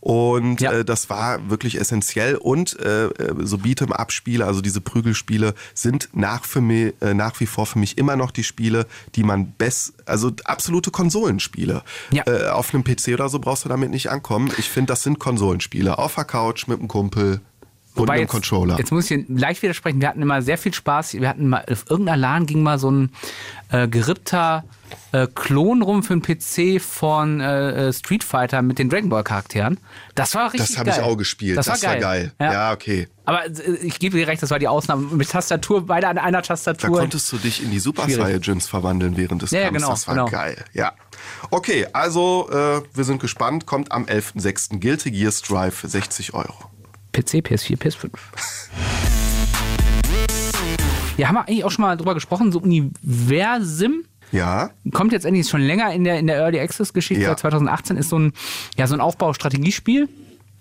und Ja. äh, das war wirklich essentiell und äh, äh, so Beat'em-Up-Spiele, also diese Prügelspiele sind nach, für mich, äh, nach wie vor für mich immer noch die Spiele, die man best, also absolute Konsolenspiele. Ja. Äh, auf einem PC oder so brauchst du damit nicht ankommen. Ich finde, das sind Konsolenspiele. Auf der Couch mit einem Kumpel Wobei einem jetzt, Controller. Jetzt muss ich leicht widersprechen. Wir hatten immer sehr viel Spaß. Wir hatten mal, auf irgendeiner LAN ging mal so ein äh, gerippter äh, Klon rum für den PC von äh, äh, Street Fighter mit den Dragon Ball Charakteren. Das war richtig das habe ich geil. auch gespielt. Das, war geil. Ja. okay. Aber äh, ich gebe dir recht, das war die Ausnahme. Mit Tastatur, beide an einer Da Tastatur. konntest du dich in die Super. Saiyajins verwandeln während des Ja, ja, Kampfs. genau, das war genau. geil. Ja. Okay, also äh, wir sind gespannt. Kommt am 11.06. Guilty Gear Strive für 60 Euro. PC, PS4, PS5. Ja, haben wir eigentlich auch schon mal drüber gesprochen, so Universim Ja, kommt jetzt endlich schon länger in der, in der Early Access Geschichte. Ja. Seit 2018 ist so ein, ja, so ein Aufbaustrategiespiel.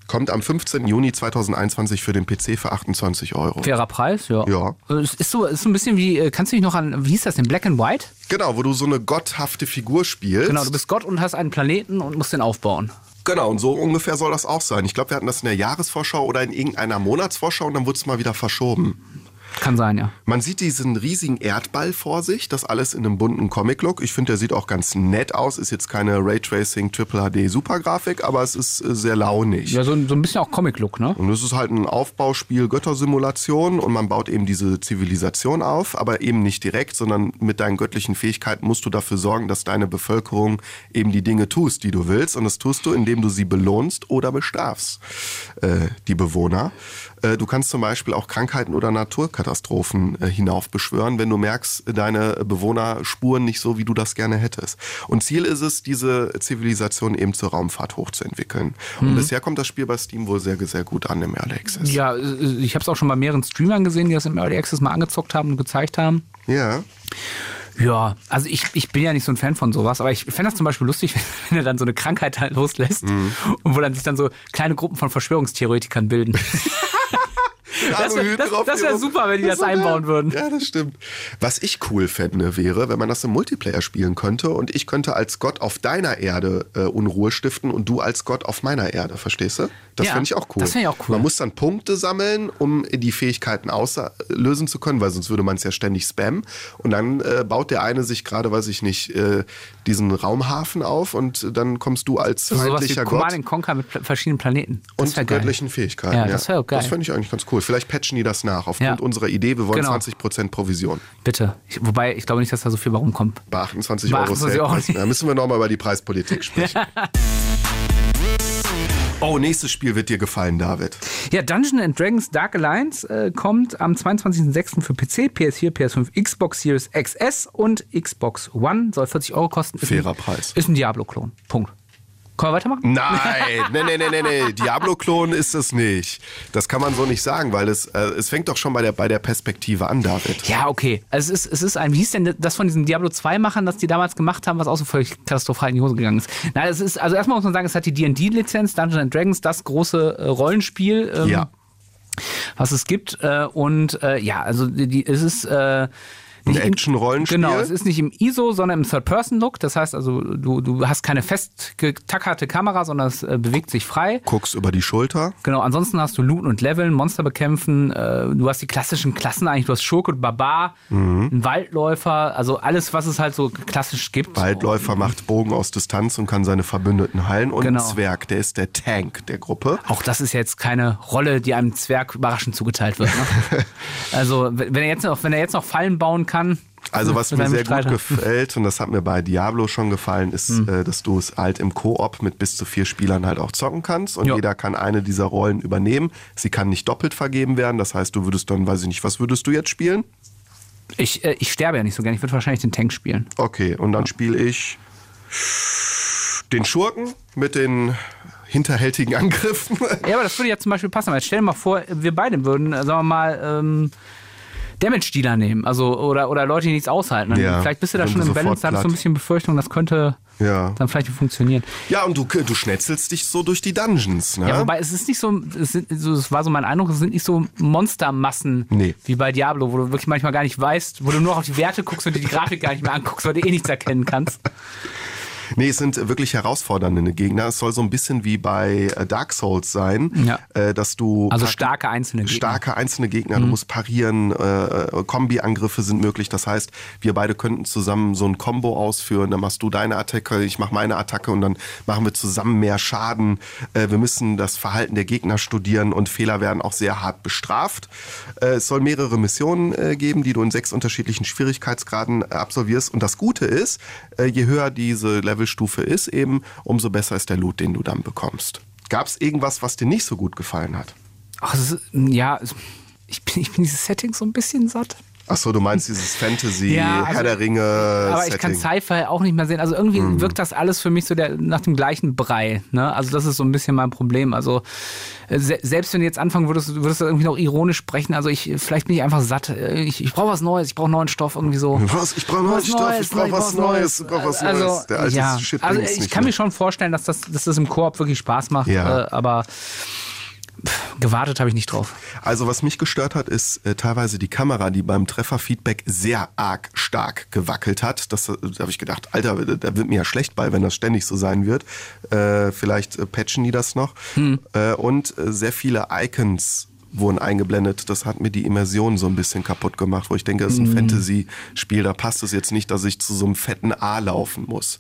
kommt am 15. Juni 2021 für den PC für 28 Euro. Fairer Preis, ja. Ja. Es ist so, ist so ein bisschen wie, äh, kannst du dich noch an, wie hieß das denn, Black and White? Genau, wo du so eine gotthafte Figur spielst. Genau, du bist Gott und hast einen Planeten und musst den aufbauen. Genau, und so ungefähr soll das auch sein. Ich glaube, wir hatten das in der Jahresvorschau oder in irgendeiner Monatsvorschau und dann wurde es mal wieder verschoben. Kann sein, ja. Man sieht diesen riesigen Erdball vor sich, das alles in einem bunten Comic-Look. Ich finde, der sieht auch ganz nett aus. Ist jetzt keine Raytracing Triple HD Supergrafik, aber es ist äh, sehr launig. Ja, so, ein- so ein bisschen auch Comic-Look, ne? Und es ist halt ein Aufbauspiel Göttersimulation und man baut eben diese Zivilisation auf, aber eben nicht direkt, sondern mit deinen göttlichen Fähigkeiten musst du dafür sorgen, dass deine Bevölkerung eben die Dinge tust, die du willst. Und das tust du, indem du sie belohnst oder bestrafst, äh, die Bewohner. Äh, du kannst zum Beispiel auch Krankheiten oder Naturkatastrophen äh, hinaufbeschwören, wenn du merkst, deine Bewohner spuren nicht so, wie du das gerne hättest. Und Ziel ist es, diese Zivilisation eben zur Raumfahrt hochzuentwickeln. Und bisher kommt das Spiel bei Steam wohl sehr, sehr gut an im Early Access. Ja, äh, ich habe es auch schon bei mehreren Streamern gesehen, die das im Early Access mal angezockt haben und gezeigt haben. Ja. Ja, also ich, ich bin ja nicht so ein Fan von sowas, aber ich fände das zum Beispiel lustig, wenn er dann so eine Krankheit halt loslässt Mhm. und wo dann sich dann so kleine Gruppen von Verschwörungstheoretikern bilden. Das wär- Aluhüte das- drauf das wär super, wenn die das wär- einbauen würden. Ja, das stimmt. Was ich cool fände, wäre, wenn man das im Multiplayer spielen könnte und ich könnte als Gott auf deiner Erde äh, Unruhe stiften und du als Gott auf meiner Erde, verstehst du? Das Ja, fände ich auch cool. das ich auch cool. Man muss dann Punkte sammeln, um die Fähigkeiten auslösen zu können, weil sonst würde man es ja ständig spammen. Und dann äh, baut der eine sich gerade, weiß ich nicht, äh, diesen Raumhafen auf und dann kommst du als So was wie feindlicher Command Gott and Conquer mit verschiedenen Planeten. Das und göttlichen Fähigkeiten. Ja, das wäre auch geil. Das fände ich eigentlich ganz cool. Vielleicht patchen die das nach aufgrund Ja. unserer Idee. Wir wollen Genau. 20% Provision. Bitte. Ich, wobei, ich glaube nicht, dass da so viel bei rumkommt. Bei 28 Bei Euro 28 Euro nicht. Da müssen wir nochmal über die Preispolitik sprechen. Oh, nächstes Spiel wird dir gefallen, David. Ja, Dungeons and Dragons Dark Alliance äh, kommt am 22.06. für PC, PS4, PS5, Xbox Series XS und Xbox One. Soll 40 Euro kosten. Ist Fairer ein, Preis. Ist ein Diablo-Klon. Punkt. Können wir weitermachen? Nein, nee, nee, nee, nee, nee. Diablo-Klon ist es nicht. Das kann man so nicht sagen, weil es, äh, es fängt doch schon bei der, bei der Perspektive an, David. Ja, okay. Also es ist, es ist ein, wie hieß denn das von diesen Diablo 2-Machern, das die damals gemacht haben, was auch so völlig katastrophal in die Hose gegangen ist? Nein, es ist, also erstmal muss man sagen, es hat die D&D-Lizenz, Dungeons and Dragons, das große äh, Rollenspiel, ähm, Ja. was es gibt. Äh, und äh, ja, also die, die, es ist äh, Ein Action-Rollenspiel. Genau, es ist nicht im ISO, sondern im Third-Person-Look. Das heißt also, du, du hast keine festgetackerte Kamera, sondern es äh, bewegt sich frei. Guckst über die Schulter. Genau, ansonsten hast du Looten und Leveln, Monster bekämpfen, äh, du hast die klassischen Klassen eigentlich, du hast Schurke und Barbar, Mhm. einen Waldläufer, also alles, was es halt so klassisch gibt. Waldläufer macht Bogen aus Distanz und kann seine Verbündeten heilen. Und Genau. ein Zwerg, der ist der Tank der Gruppe. Auch das ist jetzt keine Rolle, die einem Zwerg überraschend zugeteilt wird. Ne? also wenn er jetzt noch, wenn er jetzt noch Fallen bauen kann. Also was mir sehr gut Streiter. gefällt, und das hat mir bei Diablo schon gefallen, ist, Hm. äh, dass du es halt im Koop mit bis zu vier Spielern halt auch zocken kannst. Und Ja. jeder kann eine dieser Rollen übernehmen. Sie kann nicht doppelt vergeben werden. Das heißt, du würdest dann, weiß ich nicht, was würdest du jetzt spielen? Ich, äh, ich sterbe ja nicht so gern, ich würde wahrscheinlich den Tank spielen. Okay, und dann spiele ich den Schurken mit den hinterhältigen Angriffen. Ja, aber das würde ja zum Beispiel passen. Jetzt stell dir mal vor, wir beide würden, äh, sagen wir mal, ähm, Damage-Dealer nehmen. Also, oder, oder Leute, die nichts aushalten. Ja, Vielleicht bist du da schon im Balance, da hast du ein bisschen Befürchtung, das könnte Ja. dann vielleicht nicht funktionieren. Ja, und du, du schnetzelst dich so durch die Dungeons, ne? Ja, wobei es ist nicht so, es, sind, so, es war so mein Eindruck, es sind nicht so Monstermassen Nee. wie bei Diablo, wo du wirklich manchmal gar nicht weißt, wo du nur auf die Werte guckst und dir die Grafik gar nicht mehr anguckst, weil du eh nichts erkennen kannst. Nee, es sind wirklich herausfordernde Gegner. Es soll so ein bisschen wie bei äh, Dark Souls sein, Ja. äh, dass du Also starke einzelne Gegner. Mhm. starke einzelne Gegner, du musst parieren, äh, Kombi-Angriffe sind möglich. Das heißt, wir beide könnten zusammen so ein Combo ausführen. Dann machst du deine Attacke, ich mach meine Attacke und dann machen wir zusammen mehr Schaden. Äh, wir müssen das Verhalten der Gegner studieren und Fehler werden auch sehr hart bestraft. Äh, es soll mehrere Missionen äh, geben, die du in sechs unterschiedlichen Schwierigkeitsgraden äh, absolvierst. Und das Gute ist, äh, je höher diese Levelstufe ist, eben, umso besser ist der Loot, den du dann bekommst. Gab es irgendwas, was dir nicht so gut gefallen hat? Ach, ist, ja, ich bin, ich bin dieses Setting so ein bisschen satt. Ach so, du meinst dieses Fantasy, Ja, also- Herr der Ringe Aber ich kann Setting. Sci-Fi auch nicht mehr sehen. Also irgendwie Mhm. wirkt das alles für mich so der, nach dem gleichen Brei. Ne? Also das ist so ein bisschen mein Problem. Also äh, se selbst wenn du jetzt anfangen würdest, würdest du irgendwie noch ironisch sprechen. Also ich, vielleicht bin ich einfach satt. Äh, Ich, ich brauche was Neues, ich brauche neuen Stoff irgendwie so. Was? Ich brauche neuen Stoff, Neues, ich brauche was Neues, ich brauche was also, Neues. Der alte ja, Shit also ich kann mir schon vorstellen, dass das, dass das im Koop wirklich Spaß macht. Ja. Äh, aber gewartet habe ich nicht drauf. Also was mich gestört hat, ist äh, teilweise die Kamera, die beim Trefferfeedback sehr arg stark gewackelt hat. Das, äh, da habe ich gedacht, Alter, da wird mir ja schlecht bei, wenn das ständig so sein wird. Äh, vielleicht äh, patchen die das noch. Hm. Äh, und äh, sehr viele Icons wurden eingeblendet. Das hat mir die Immersion so ein bisschen kaputt gemacht, wo ich denke, das ist ein Fantasy-Spiel, da passt es jetzt nicht, dass ich zu so einem fetten A laufen muss.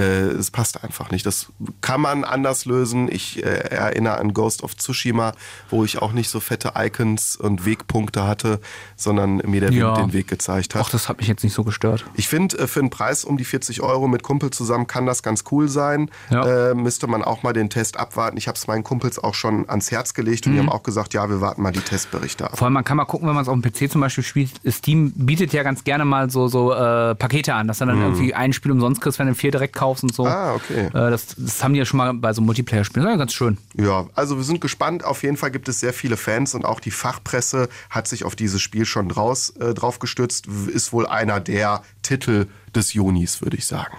Äh, Es passt einfach nicht. Das kann man anders lösen. Ich äh, erinnere an Ghost of Tsushima, wo ich auch nicht so fette Icons und Wegpunkte hatte, sondern mir der Wind Ja. den Weg gezeigt hat. Ach, das hat mich jetzt nicht so gestört. Ich finde, äh, für einen Preis um die 40 Euro mit Kumpel zusammen kann das ganz cool sein. Ja. Äh, müsste man auch mal den Test abwarten. Ich habe es meinen Kumpels auch schon ans Herz gelegt und die haben auch gesagt, ja, wir warten mal die Testberichte ab. Vor allem, man kann mal gucken, wenn man es auf dem PC zum Beispiel spielt. Steam bietet ja ganz gerne mal so, so äh, Pakete an, dass du dann irgendwie ein Spiel umsonst kriegst, wenn du vier direkt kaufst und so. Ah, okay. Äh, das, das haben die ja schon mal bei so Multiplayer-Spielen. Ja ganz schön. Ja, also wir sind gespannt. Auf jeden Fall gibt es sehr viele Fans und auch die Fachpresse hat sich auf dieses Spiel schon draus, äh, drauf gestützt. Ist wohl einer der Titel des Junis, würde ich sagen.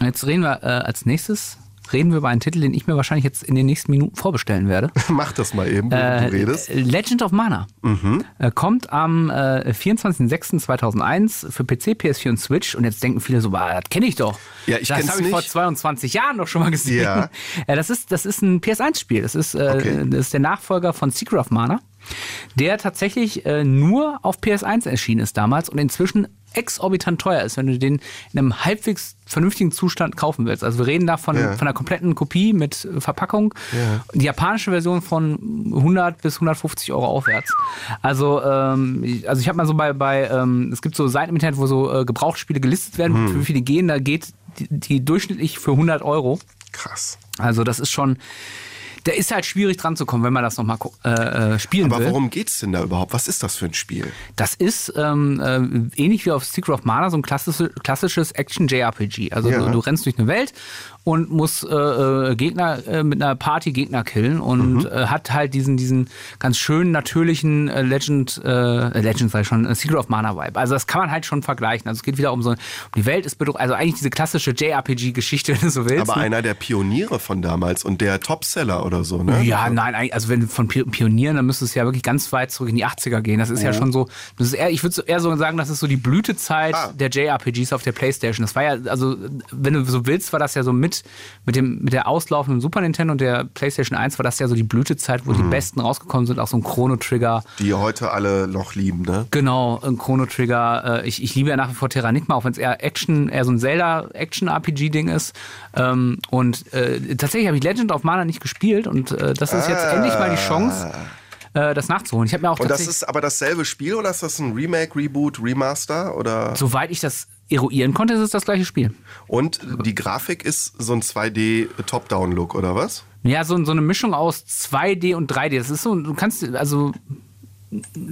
Jetzt reden wir äh, als nächstes reden wir über einen Titel, den ich mir wahrscheinlich jetzt in den nächsten Minuten vorbestellen werde. Mach das mal eben, wo Äh, du redest. Legend of Mana. Äh, kommt am äh, 24.06.2001 für PC, PS4 und Switch. Und jetzt denken viele so, das kenne ich doch. Ja, ich das habe ich vor nicht. 22 Jahren doch schon mal gesehen. Ja. Äh, das, ist, das ist ein PS1-Spiel. Das, ist, äh, Okay. das ist der Nachfolger von Secret of Mana, der tatsächlich äh, nur auf PS1 erschienen ist damals und inzwischen exorbitant teuer ist, wenn du den in einem halbwegs vernünftigen Zustand kaufen willst. Also wir reden da von, Ja. von einer kompletten Kopie mit äh, Verpackung. Ja. Die japanische Version von 100 bis 150 Euro aufwärts. Also, ähm, ich- also ich habe mal so bei, bei ähm, es gibt so Seiten im Internet, wo so äh, Gebrauchtspiele gelistet werden, Hm. für wie viele gehen. Da geht die, die durchschnittlich für 100 Euro. Krass. Also das ist schon, der ist halt schwierig dran zu kommen, wenn man das nochmal äh, äh, spielen Aber will. worum geht's denn da überhaupt? Was ist das für ein Spiel? Das ist ähm, äh, ähnlich wie auf Secret of Mana so ein klassisches, klassisches Action-JRPG. Also Ja. du, du rennst durch eine Welt und musst äh, äh, Gegner äh, mit einer Party Gegner killen und Mhm. äh, hat halt diesen diesen ganz schönen natürlichen äh, Legend äh, Legend sei schon äh, Secret of Mana Vibe. Also das kann man halt schon vergleichen. Also es geht wieder um so um die Welt ist bedroht, also eigentlich diese klassische JRPG Geschichte, wenn du so willst. Aber ne? einer der Pioniere von damals und der Topseller oder so, ne? Ja, nein, also wenn du von Pi- Pionieren, dann müsste es ja wirklich ganz weit zurück in die 80er gehen. Das ist ja schon so, das ist eher, ich würde eher so sagen, das ist so die Blütezeit Ah. der JRPGs auf der Playstation. Das war ja, also wenn du so willst, war das ja so mit, mit, dem, mit der auslaufenden Super Nintendo und der Playstation 1 war das ja so die Blütezeit, wo die besten rausgekommen sind, auch so ein Chrono Trigger. Die heute alle noch lieben, ne? Genau, ein Chrono Trigger. Äh, Ich, ich liebe ja nach wie vor Terranigma, auch wenn es eher Action, eher so ein Zelda-Action-RPG-Ding ist. Ähm, Und äh, tatsächlich habe ich Legend of Mana nicht gespielt und äh, das ist jetzt Ah. endlich mal die Chance, äh, das nachzuholen. Ich habe mir auch Und das ist aber dasselbe Spiel oder ist das ein Remake, Reboot, Remaster oder? soweit ich das eruieren konnte, ist es das gleiche Spiel. Und die Grafik ist so ein 2D Top-Down-Look oder was? Ja, so, so eine Mischung aus 2D und 3D. Das ist so, du kannst, also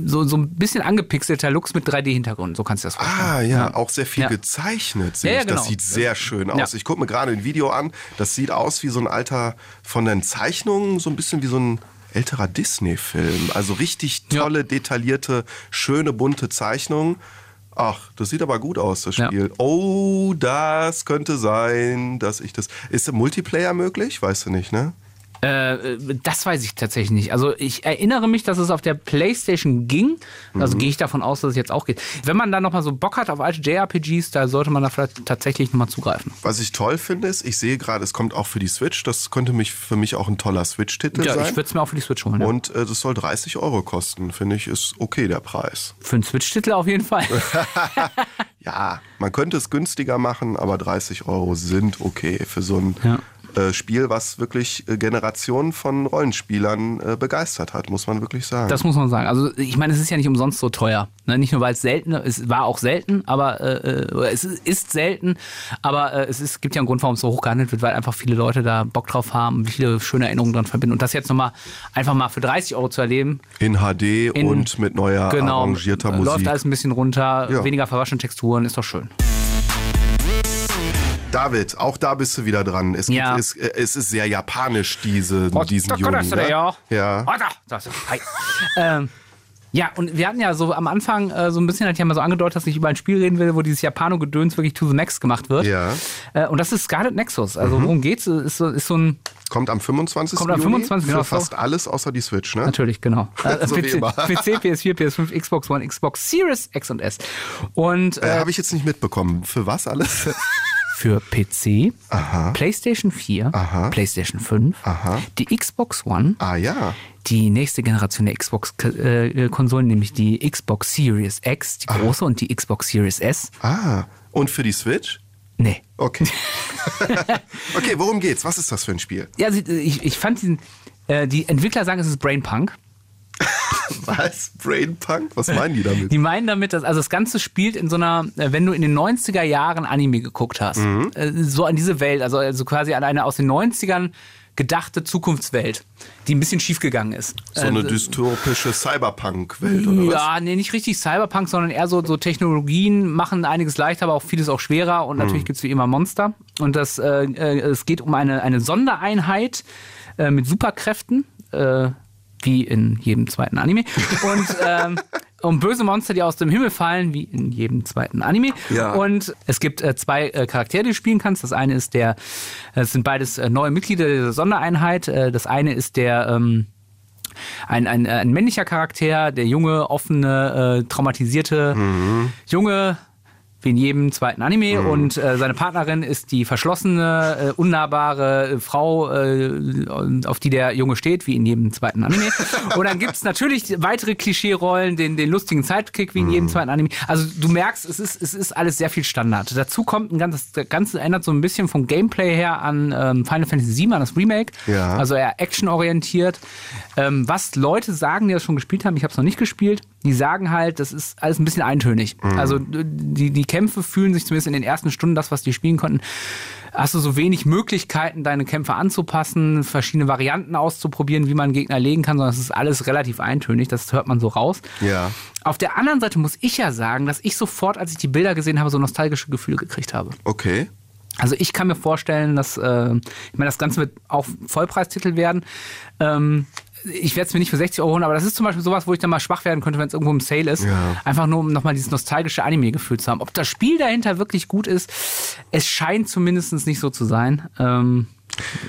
so, so ein bisschen angepixelter Lux mit 3D-Hintergrund, so kannst du das vorstellen. Ah ja, auch sehr viel Ja. gezeichnet. Ja, ja, ich. Das genau. sieht sehr schön aus. Ja. Ich gucke mir gerade ein Video an. Das sieht aus wie so ein alter von den Zeichnungen, so ein bisschen wie so ein älterer Disney-Film. Also richtig tolle, detaillierte, schöne, bunte Zeichnungen. Ach, das sieht aber gut aus, das Ja. Spiel. Oh, das könnte sein, dass ich das. Ist der Multiplayer möglich? Weißt du nicht, ne? Äh, das weiß ich tatsächlich nicht. Also ich erinnere mich, dass es auf der Playstation ging. Mhm. Also gehe ich davon aus, dass es jetzt auch geht. Wenn man da nochmal so Bock hat auf alte JRPGs, da sollte man da vielleicht tatsächlich nochmal zugreifen. Was ich toll finde, ist, ich sehe gerade, es kommt auch für die Switch. Das könnte mich für mich auch ein toller Switch-Titel Ja, sein. ich würde es mir auch für die Switch holen. Ja. Und äh, das soll 30 Euro kosten, finde ich, ist okay der Preis. Für einen Switch-Titel auf jeden Fall. Ja, man könnte es günstiger machen, aber 30 Euro sind okay für so ein Ja. Äh, Spiel, was wirklich äh, Generationen von Rollenspielern äh, begeistert hat, muss man wirklich sagen. Das muss man sagen. Also ich meine, es ist ja nicht umsonst so teuer. Ne? Nicht nur, weil es selten, es war auch selten, aber äh, äh, es ist, selten, aber es ist, gibt ja einen Grund, warum es so hoch gehandelt wird, weil einfach viele Leute da Bock drauf haben, viele schöne Erinnerungen dran verbinden. Und das jetzt nochmal einfach mal für 30 Euro zu erleben, in HD in- und mit neuer genau, arrangierter Musik. läuft alles ein bisschen runter, Ja. weniger verwaschene Texturen, ist doch schön. David, auch da bist du wieder dran. Es, Ja. gibt, es, äh, es ist sehr japanisch, diese, diesen da Juni. ne? ja. ja. Oh, hi. ähm, ja, und wir hatten ja so am Anfang äh, so ein bisschen, hat ja mal so angedeutet, dass ich über ein Spiel reden will, wo dieses Japano-Gedöns wirklich to the max gemacht wird. Ja. Äh, und das ist Scarlet Nexus. Also worum geht's? Ist so, ist so ein, Kommt am 25. Kommt am Juni 25. für genau, fast alles außer die Switch, ne? natürlich, genau. Äh, So wie PC, immer. PC, PS4, PS5, Xbox One, Xbox Series X und S. Und Äh, äh, Habe ich jetzt nicht mitbekommen. Für was alles? für PC, PlayStation 4, Aha. PlayStation 5, Aha. die Xbox One, ah ja. die nächste Generation der Xbox-Konsolen, nämlich die Xbox Series X, die große, und die Xbox Series S. Ah. Und für die Switch? Nee. Okay. okay, worum geht's? Was ist das für ein Spiel? Ja, sie- ich, ich fand diesen, äh, die Entwickler sagen, es ist Brainpunk. Was? Brainpunk? Was meinen die damit? Die meinen damit, dass also das Ganze spielt in so einer, äh, wenn du in den 90er Jahren Anime geguckt hast, Mhm. äh, so an diese Welt, also, also quasi an eine aus den 90ern gedachte Zukunftswelt, die ein bisschen schiefgegangen ist. So eine Äh, dystopische Cyberpunk-Welt oder was? Ja, nee, nicht richtig Cyberpunk, sondern eher so, so Technologien machen einiges leichter, aber auch vieles auch schwerer. Und Hm. natürlich gibt's wie immer Monster. Und das, äh, es geht um eine, eine Sondereinheit äh, mit Superkräften, wie in jedem zweiten Anime. Und ähm, um böse Monster, die aus dem Himmel fallen, wie in jedem zweiten Anime. Ja. Und es gibt äh, zwei äh, Charaktere, die du spielen kannst. Das eine ist der, es sind beides äh, neue Mitglieder der Sondereinheit. Äh, das eine ist der, ähm, ein, ein, ein männlicher Charakter, der junge, offene, äh, traumatisierte Junge, wie in jedem zweiten Anime. Und äh, seine Partnerin ist die verschlossene, äh, unnahbare äh, Frau, äh, auf die der Junge steht, wie in jedem zweiten Anime. Und dann gibt's natürlich weitere Klischee-Rollen, den, den lustigen Sidekick, wie in jedem zweiten Anime. Also du merkst, es ist, es ist alles sehr viel Standard. Dazu kommt ein ganzes, das Ganze ändert so ein bisschen vom Gameplay her an ähm, Final Fantasy VII, an das Remake. Ja. Also eher actionorientiert. Ähm, was Leute sagen, die das schon gespielt haben, ich habe es noch nicht gespielt, die sagen halt, das ist alles ein bisschen eintönig. Also die, die Kämpfe fühlen sich zumindest in den ersten Stunden, das, was die spielen konnten, hast du so wenig Möglichkeiten, deine Kämpfe anzupassen, verschiedene Varianten auszuprobieren, wie man Gegner legen kann, sondern es ist alles relativ eintönig, das hört man so raus. Ja. Auf der anderen Seite muss ich ja sagen, dass ich sofort, als ich die Bilder gesehen habe, so nostalgische Gefühle gekriegt habe. Okay. Also ich kann mir vorstellen, dass, äh, ich meine, das Ganze wird auch Vollpreistitel werden. Ähm, ich werde es mir nicht für 60 Euro holen, aber das ist zum Beispiel sowas, wo ich dann mal schwach werden könnte, wenn es irgendwo im Sale ist. Ja. Einfach nur, um nochmal dieses nostalgische Anime-Gefühl zu haben. Ob das Spiel dahinter wirklich gut ist, es scheint zumindest nicht so zu sein. Ähm,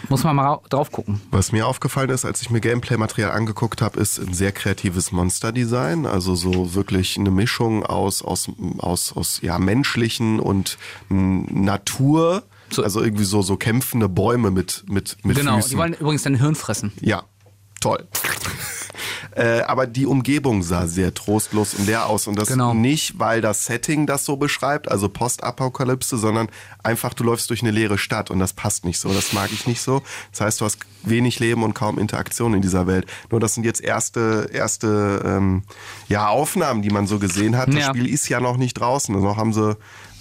muss man mal ra- drauf gucken. Was mir aufgefallen ist, als ich mir Gameplay-Material angeguckt habe, ist ein sehr kreatives Monster-Design. Also so wirklich eine Mischung aus, aus, aus, aus ja, menschlichen und Natur. So. Also irgendwie so, so kämpfende Bäume mit, mit, mit genau, Füßen. die wollen übrigens dein Hirn fressen. Ja, toll. Äh, aber die Umgebung sah sehr trostlos und leer aus. Und das Genau. nicht, weil das Setting das so beschreibt, also Postapokalypse, sondern einfach, du läufst durch eine leere Stadt und das passt nicht so. Das mag ich nicht so. Das heißt, du hast wenig Leben und kaum Interaktion in dieser Welt. Nur das sind jetzt erste, erste ähm, ja, Aufnahmen, die man so gesehen hat. Das Ja. Spiel ist ja noch nicht draußen. Also noch haben sie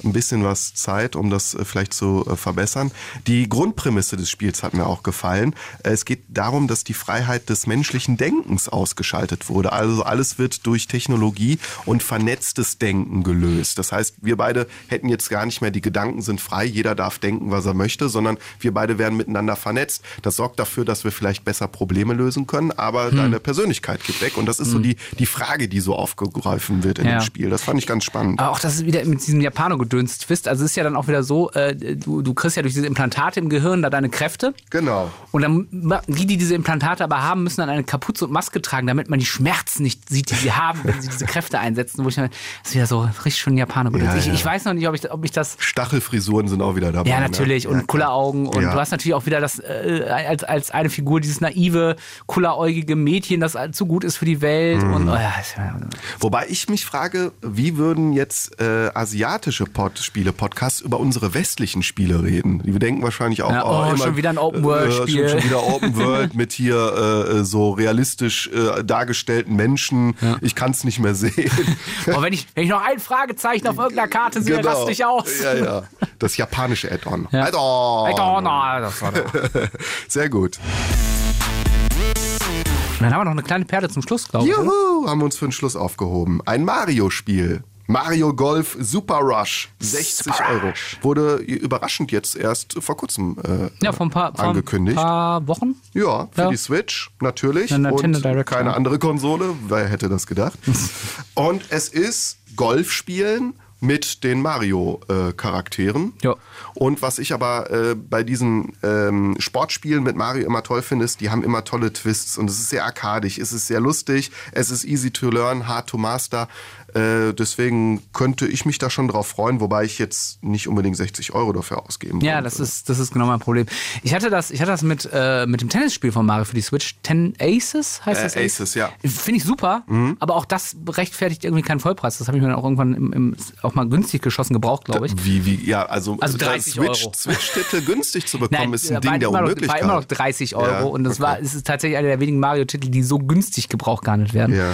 ein bisschen was Zeit, um das äh, vielleicht zu äh, verbessern. Die Grundprämisse des Spiels hat mir auch gefallen. Äh, Es geht darum, dass die Freiheit des menschlichen Denkens ausgeschaltet wurde. Also alles wird durch Technologie und vernetztes Denken gelöst. Das heißt, wir beide hätten jetzt gar nicht mehr, die Gedanken sind frei, jeder darf denken, was er möchte, sondern wir beide werden miteinander vernetzt. Das sorgt dafür, dass wir vielleicht besser Probleme lösen können, aber Hm. deine Persönlichkeit geht weg. Und das ist so die, die Frage, die so aufgegriffen wird in Ja. dem Spiel. Das fand ich ganz spannend. Auch das ist wieder mit diesem Japano-Gedöns Twist. Also es ist ja dann auch wieder so, äh, du, du kriegst ja durch diese Implantate im Gehirn da deine Kräfte. Genau. Und dann, die, die diese Implantate aber haben, müssen dann eine Kapuze und Maske tragen, damit man die Schmerzen nicht sieht, die sie haben, wenn sie diese Kräfte einsetzen. Wo ich dann, das ist wieder so richtig schon Japano-Gedöns. Ja, ich, ja. ich weiß noch nicht, ob ich, ob ich das Stachelfrisuren sind auch wieder dabei. Ja, ne? natürlich. Und Ja, Kulleraugen. Und du hast natürlich auch wieder das äh, als, als eine Figur, dieses naive, kulleräugige Mädchen, das zu gut ist für die Welt. Mhm. Und oh ja, Wobei ich mich frage, wie würden jetzt äh, asiatische Pod Spiele-Podcasts über unsere westlichen Spiele reden? Die denken wahrscheinlich auch, Ja, oh, schon wieder ein Open-World-Spiel. Äh, schon, schon wieder Open World mit hier äh, so realistisch äh, dargestellten Menschen. Ich kann es nicht mehr sehen. oh, wenn, ich, wenn ich noch ein Fragezeichen auf irgendeiner Karte sehe, Genau. raste ich aus. Ja, ja. Das japanische Add-on. Ja. Add-on. Oh, das war doch. Sehr gut. Und dann haben wir noch eine kleine Perle zum Schluss, glaube ich. Juhu, haben wir uns für den Schluss aufgehoben. Ein Mario-Spiel. Mario Golf Super Rush, 60 Super Euro. Wurde überraschend jetzt erst vor kurzem äh, Ja, vor ein paar, vor angekündigt. ein paar Wochen. Ja, für Ja. die Switch natürlich. Nintendo und keine andere Konsole, wer hätte das gedacht. und es ist Golfspielen mit den Mario-Charakteren. Ja. Und was ich aber äh, bei diesen ähm, Sportspielen mit Mario immer toll finde, ist, die haben immer tolle Twists und es ist sehr arkadig, es ist sehr lustig, es ist easy to learn, hard to master. Äh, deswegen könnte ich mich da schon drauf freuen, wobei ich jetzt nicht unbedingt 60 Euro dafür ausgeben Ja, wollen das würde. ist, das ist genau mein Problem. Ich hatte das, ich hatte das mit, äh, mit dem Tennisspiel von Mario für die Switch. Ten Aces heißt Äh, das? Aces, ja. Finde ich super, aber auch das rechtfertigt irgendwie keinen Vollpreis. Das habe ich mir dann auch irgendwann im, im, auch mal günstig geschossen gebraucht, glaube ich. Wie, wie, ja, also, Also da 30 Switch, Euro. Switch-Titel günstig zu bekommen, ist ein Ding der noch, Unmöglichkeit. war immer noch 30 Euro Ja, und das war, es ist tatsächlich einer der wenigen Mario-Titel, die so günstig gebraucht gehandelt werden. Ja.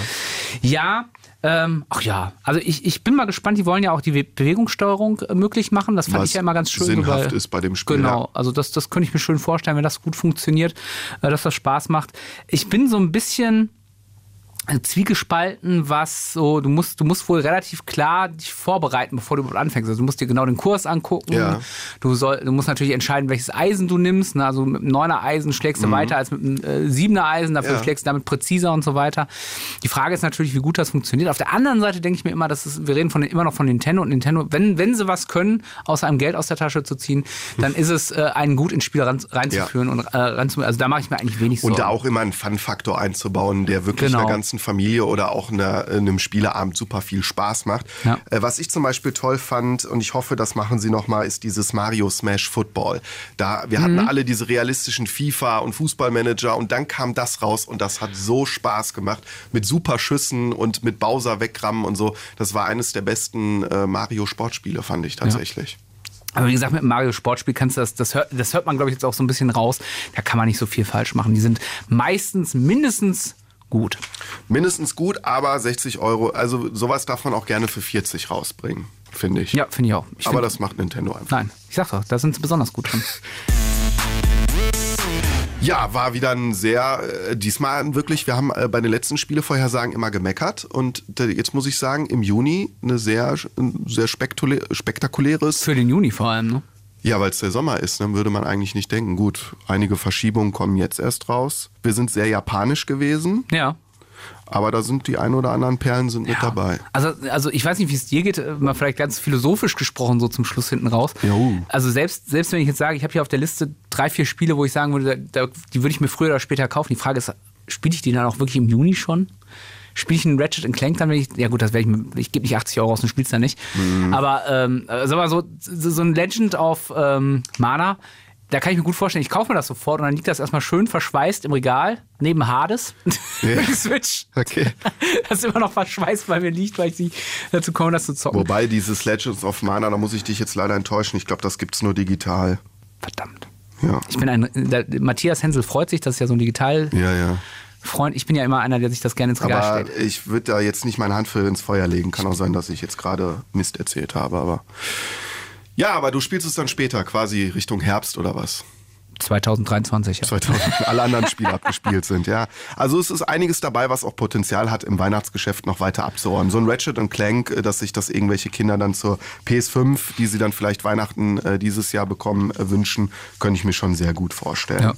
Ja, ähm, ach ja, also ich, ich bin mal gespannt, die wollen ja auch die We- Bewegungssteuerung äh, möglich machen. Das fand Was ich ja immer ganz schön. sinnhaft weil- ist bei dem Spiel, Genau, also das, das könnte ich mir schön vorstellen, wenn das gut funktioniert, äh, dass das Spaß macht. Ich bin so ein bisschen zwiegespalten, was so, du musst, du musst wohl relativ klar dich vorbereiten, bevor du überhaupt anfängst. Also du musst dir genau den Kurs angucken. Ja. Du, soll, du musst natürlich entscheiden, welches Eisen du nimmst. Ne? Also mit einem 9er Eisen schlägst du weiter als mit einem äh, 7er Eisen, dafür Mhm. Ja. schlägst du damit präziser und so weiter. Die Frage ist natürlich, wie gut das funktioniert. Auf der anderen Seite denke ich mir immer, dass es, wir reden von, immer noch von Nintendo und Nintendo, wenn, wenn sie was können, außer einem Geld aus der Tasche zu ziehen, dann ist es, äh, einen gut ins Spiel ran, reinzuführen und äh, ranzuführen. Also da mache ich mir eigentlich wenig Sorgen. Und da auch immer einen Fun-Faktor einzubauen, der wirklich Genau. einer ganzen Familie oder auch einer, einem Spieleabend super viel Spaß macht. Ja. Äh, was ich zum Beispiel toll fand, und ich hoffe, das machen sie nochmal, ist dieses Mario Smash Football. Da, wir Mhm. hatten alle diese realistischen FIFA- und Fußballmanager und dann kam das raus und das hat so Spaß gemacht. Mit super Schüssen und mit Bowser wegrammen und so. Das war eines der besten äh, Mario-Sportspiele, fand ich tatsächlich. Aber wie gesagt, mit Mario Sportspiel kannst du das, das hört, das hört man, glaube ich, jetzt auch so ein bisschen raus. Da kann man nicht so viel falsch machen. Die sind meistens mindestens gut. Mindestens gut, aber 60 Euro, also sowas darf man auch gerne für 40 rausbringen, finde ich. Ja, finde ich auch. Ich aber das macht Nintendo einfach. Nein, ich sag doch, da sind sie besonders gut drin. Ja, war wieder ein sehr, äh, diesmal wirklich, wir haben äh, bei den letzten Spielevorhersagen immer gemeckert und äh, jetzt muss ich sagen, im Juni eine sehr, ein sehr spektakulä spektakuläres, Für den Juni vor allem, ne? Ja, weil es der Sommer ist, ne, würde man eigentlich nicht denken. Gut, einige Verschiebungen kommen jetzt erst raus. Wir sind sehr japanisch gewesen, Ja. aber da sind die ein oder anderen Perlen sind mit dabei. Also, also ich weiß nicht, wie es dir geht, äh, mal vielleicht ganz philosophisch gesprochen, so zum Schluss hinten raus. Jo. Also selbst, selbst wenn ich jetzt sage, ich habe hier auf der Liste drei, vier Spiele, wo ich sagen würde, da, die würde ich mir früher oder später kaufen. Die Frage ist, spiele ich die dann auch wirklich im Juni schon? Spiele ich einen Ratchet Clank dann, wenn ich, ja gut, das werde ich, mir- ich gebe nicht 80 Euro aus und spiel's dann nicht. Aber, ähm, sag mal so, so so ein Legend of ähm, Mana, da kann ich mir gut vorstellen, ich kaufe mir das sofort und dann liegt das erstmal schön verschweißt im Regal, neben Hades, die Switch. Okay. Das immer noch verschweißt bei mir liegt, weil ich nicht dazu komme, das zu zocken. Wobei dieses Legends of Mana, da muss ich dich jetzt leider enttäuschen. Ich glaube, das gibt's nur digital. Verdammt. Ja. Ich bin ein. Der, Matthias Hensel freut sich, das ist ja so ein Digital. Ja, ja. Freund, ich bin ja immer einer, der sich das gerne ins Regal Aber stellt. ich würde da jetzt nicht meine Hand für ins Feuer legen. Kann auch sein, dass ich jetzt gerade Mist erzählt habe, aber. Ja, aber du spielst es dann später, quasi Richtung Herbst oder was? 2023, ja. 2000 alle anderen Spiele abgespielt sind, ja. Also es ist einiges dabei, was auch Potenzial hat, im Weihnachtsgeschäft noch weiter abzuräumen. So ein Ratchet Clank, äh, dass sich das irgendwelche Kinder dann zur PS5, die sie dann vielleicht Weihnachten äh, dieses Jahr bekommen, äh, wünschen, könnte ich mir schon sehr gut vorstellen. Ja.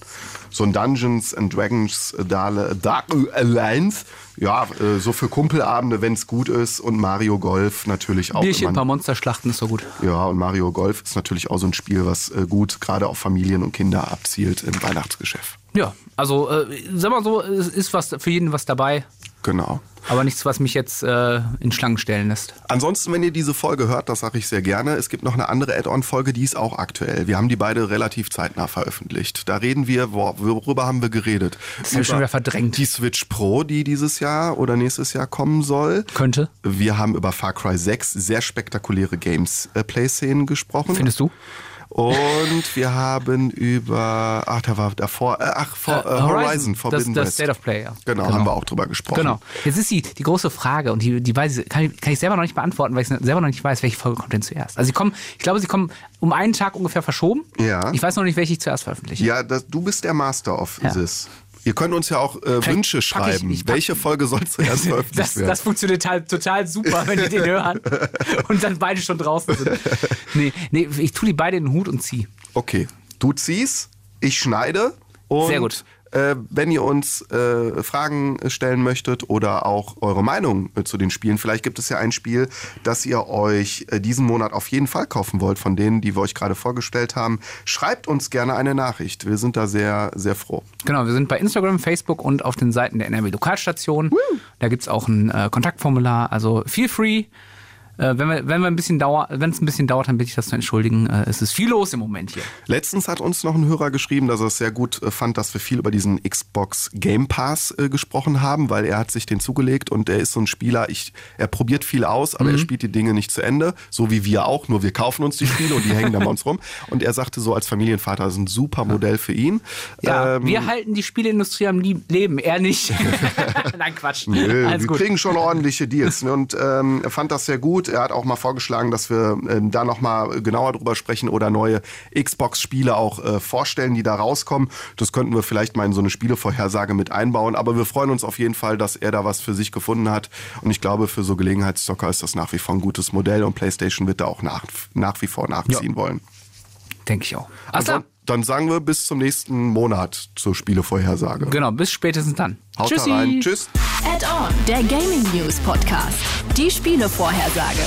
So ein Dungeons and Dragons äh, Dark Alliance, ja, äh, so für Kumpelabende, wenn es gut ist und Mario Golf natürlich auch. Bierchen, ein paar Monsterschlachten ist so gut. ja, und Mario Golf ist natürlich auch so ein Spiel, was äh, gut gerade auf Familien und Kinder abzielt im Weihnachtsgeschäft. Ja, also äh, sag mal so, es ist was für jeden was dabei, Genau. aber nichts, was mich jetzt äh, in Schlangen stellen lässt. Ansonsten, wenn ihr diese Folge hört, das sage ich sehr gerne, es gibt noch eine andere Add-on-Folge, die ist auch aktuell. Wir haben die beide relativ zeitnah veröffentlicht. Da reden wir, wor- worüber haben wir geredet? Das habe ich schon wieder verdrängt. Die Switch Pro, die dieses Jahr oder nächstes Jahr kommen soll. Könnte. Wir haben über Far Cry 6 sehr spektakuläre Games-Play-Szenen gesprochen. Findest du? Und wir haben über, ach, da war davor, äh, ach, vor, äh, Horizon, Forbidden das, das. State of Play, ja. Genau, haben wir auch drüber gesprochen. Genau. Jetzt ist die, die große Frage und die, die weiß ich, kann, ich, kann ich selber noch nicht beantworten, weil ich selber noch nicht weiß, welche Folge kommt denn zuerst. Also sie kommen, ich glaube, sie kommen um einen Tag ungefähr verschoben. Ja. Ich weiß noch nicht, welche ich zuerst veröffentliche. Ja, das, du bist der Master of Ja. this. Ihr könnt uns ja auch äh, Wünsche ich- schreiben. ich pack- Welche Folge soll zuerst veröffentlicht Das, werden? das funktioniert halt total super, wenn die den hören und dann beide schon draußen sind. Nee, nee, ich tue die beide in den Hut und zieh. Okay, du ziehst, ich schneide. Und, Sehr gut. Äh, wenn ihr uns äh, Fragen stellen möchtet oder auch eure Meinung äh, zu den Spielen, vielleicht gibt es ja ein Spiel, das ihr euch äh, diesen Monat auf jeden Fall kaufen wollt, von denen, die wir euch gerade vorgestellt haben. Schreibt uns gerne eine Nachricht. Wir sind da sehr, sehr froh. Genau, wir sind bei Instagram, Facebook und auf den Seiten der NRW Lokalstation. Da gibt es auch ein äh, Kontaktformular, also feel free. Äh, wenn wir, wenn wir ein bisschen dauert, wenn es ein bisschen dauert, dann bitte ich das zu entschuldigen. Äh, es ist viel los im Moment hier. Letztens hat uns noch ein Hörer geschrieben, dass er es sehr gut äh, fand, dass wir viel über diesen Xbox Game Pass gesprochen haben, weil er hat sich den zugelegt und er ist so ein Spieler, ich, er probiert viel aus, aber er Mhm. spielt die Dinge nicht zu Ende, so wie wir auch, nur wir kaufen uns die Spiele und die hängen dann bei uns rum. Und er sagte so als Familienvater, das ist ein super Modell für ihn. Ja, Ähm, wir halten die Spieleindustrie am Leben, er nicht. Nein, Quatsch. Nö, wir gut. kriegen schon ordentliche Deals. ne? Und ähm, er fand das sehr gut. Er hat auch mal vorgeschlagen, dass wir ähm, da noch mal genauer drüber sprechen oder neue Xbox-Spiele auch äh, vorstellen, die da rauskommen. Das könnten wir vielleicht mal in so eine Spielevorhersage mit einbauen. Aber wir freuen uns auf jeden Fall, dass er da was für sich gefunden hat. Und ich glaube, für so Gelegenheitszocker ist das nach wie vor ein gutes Modell und PlayStation wird da auch nach, nach wie vor nachziehen wollen. Denke ich auch. Ach, Also, dann, sagen wir bis zum nächsten Monat zur Spielevorhersage. genau, bis spätestens dann. Haut Tschüssi. da rein. Tschüss. Add-on, der Gaming News Podcast. Die Spielevorhersage.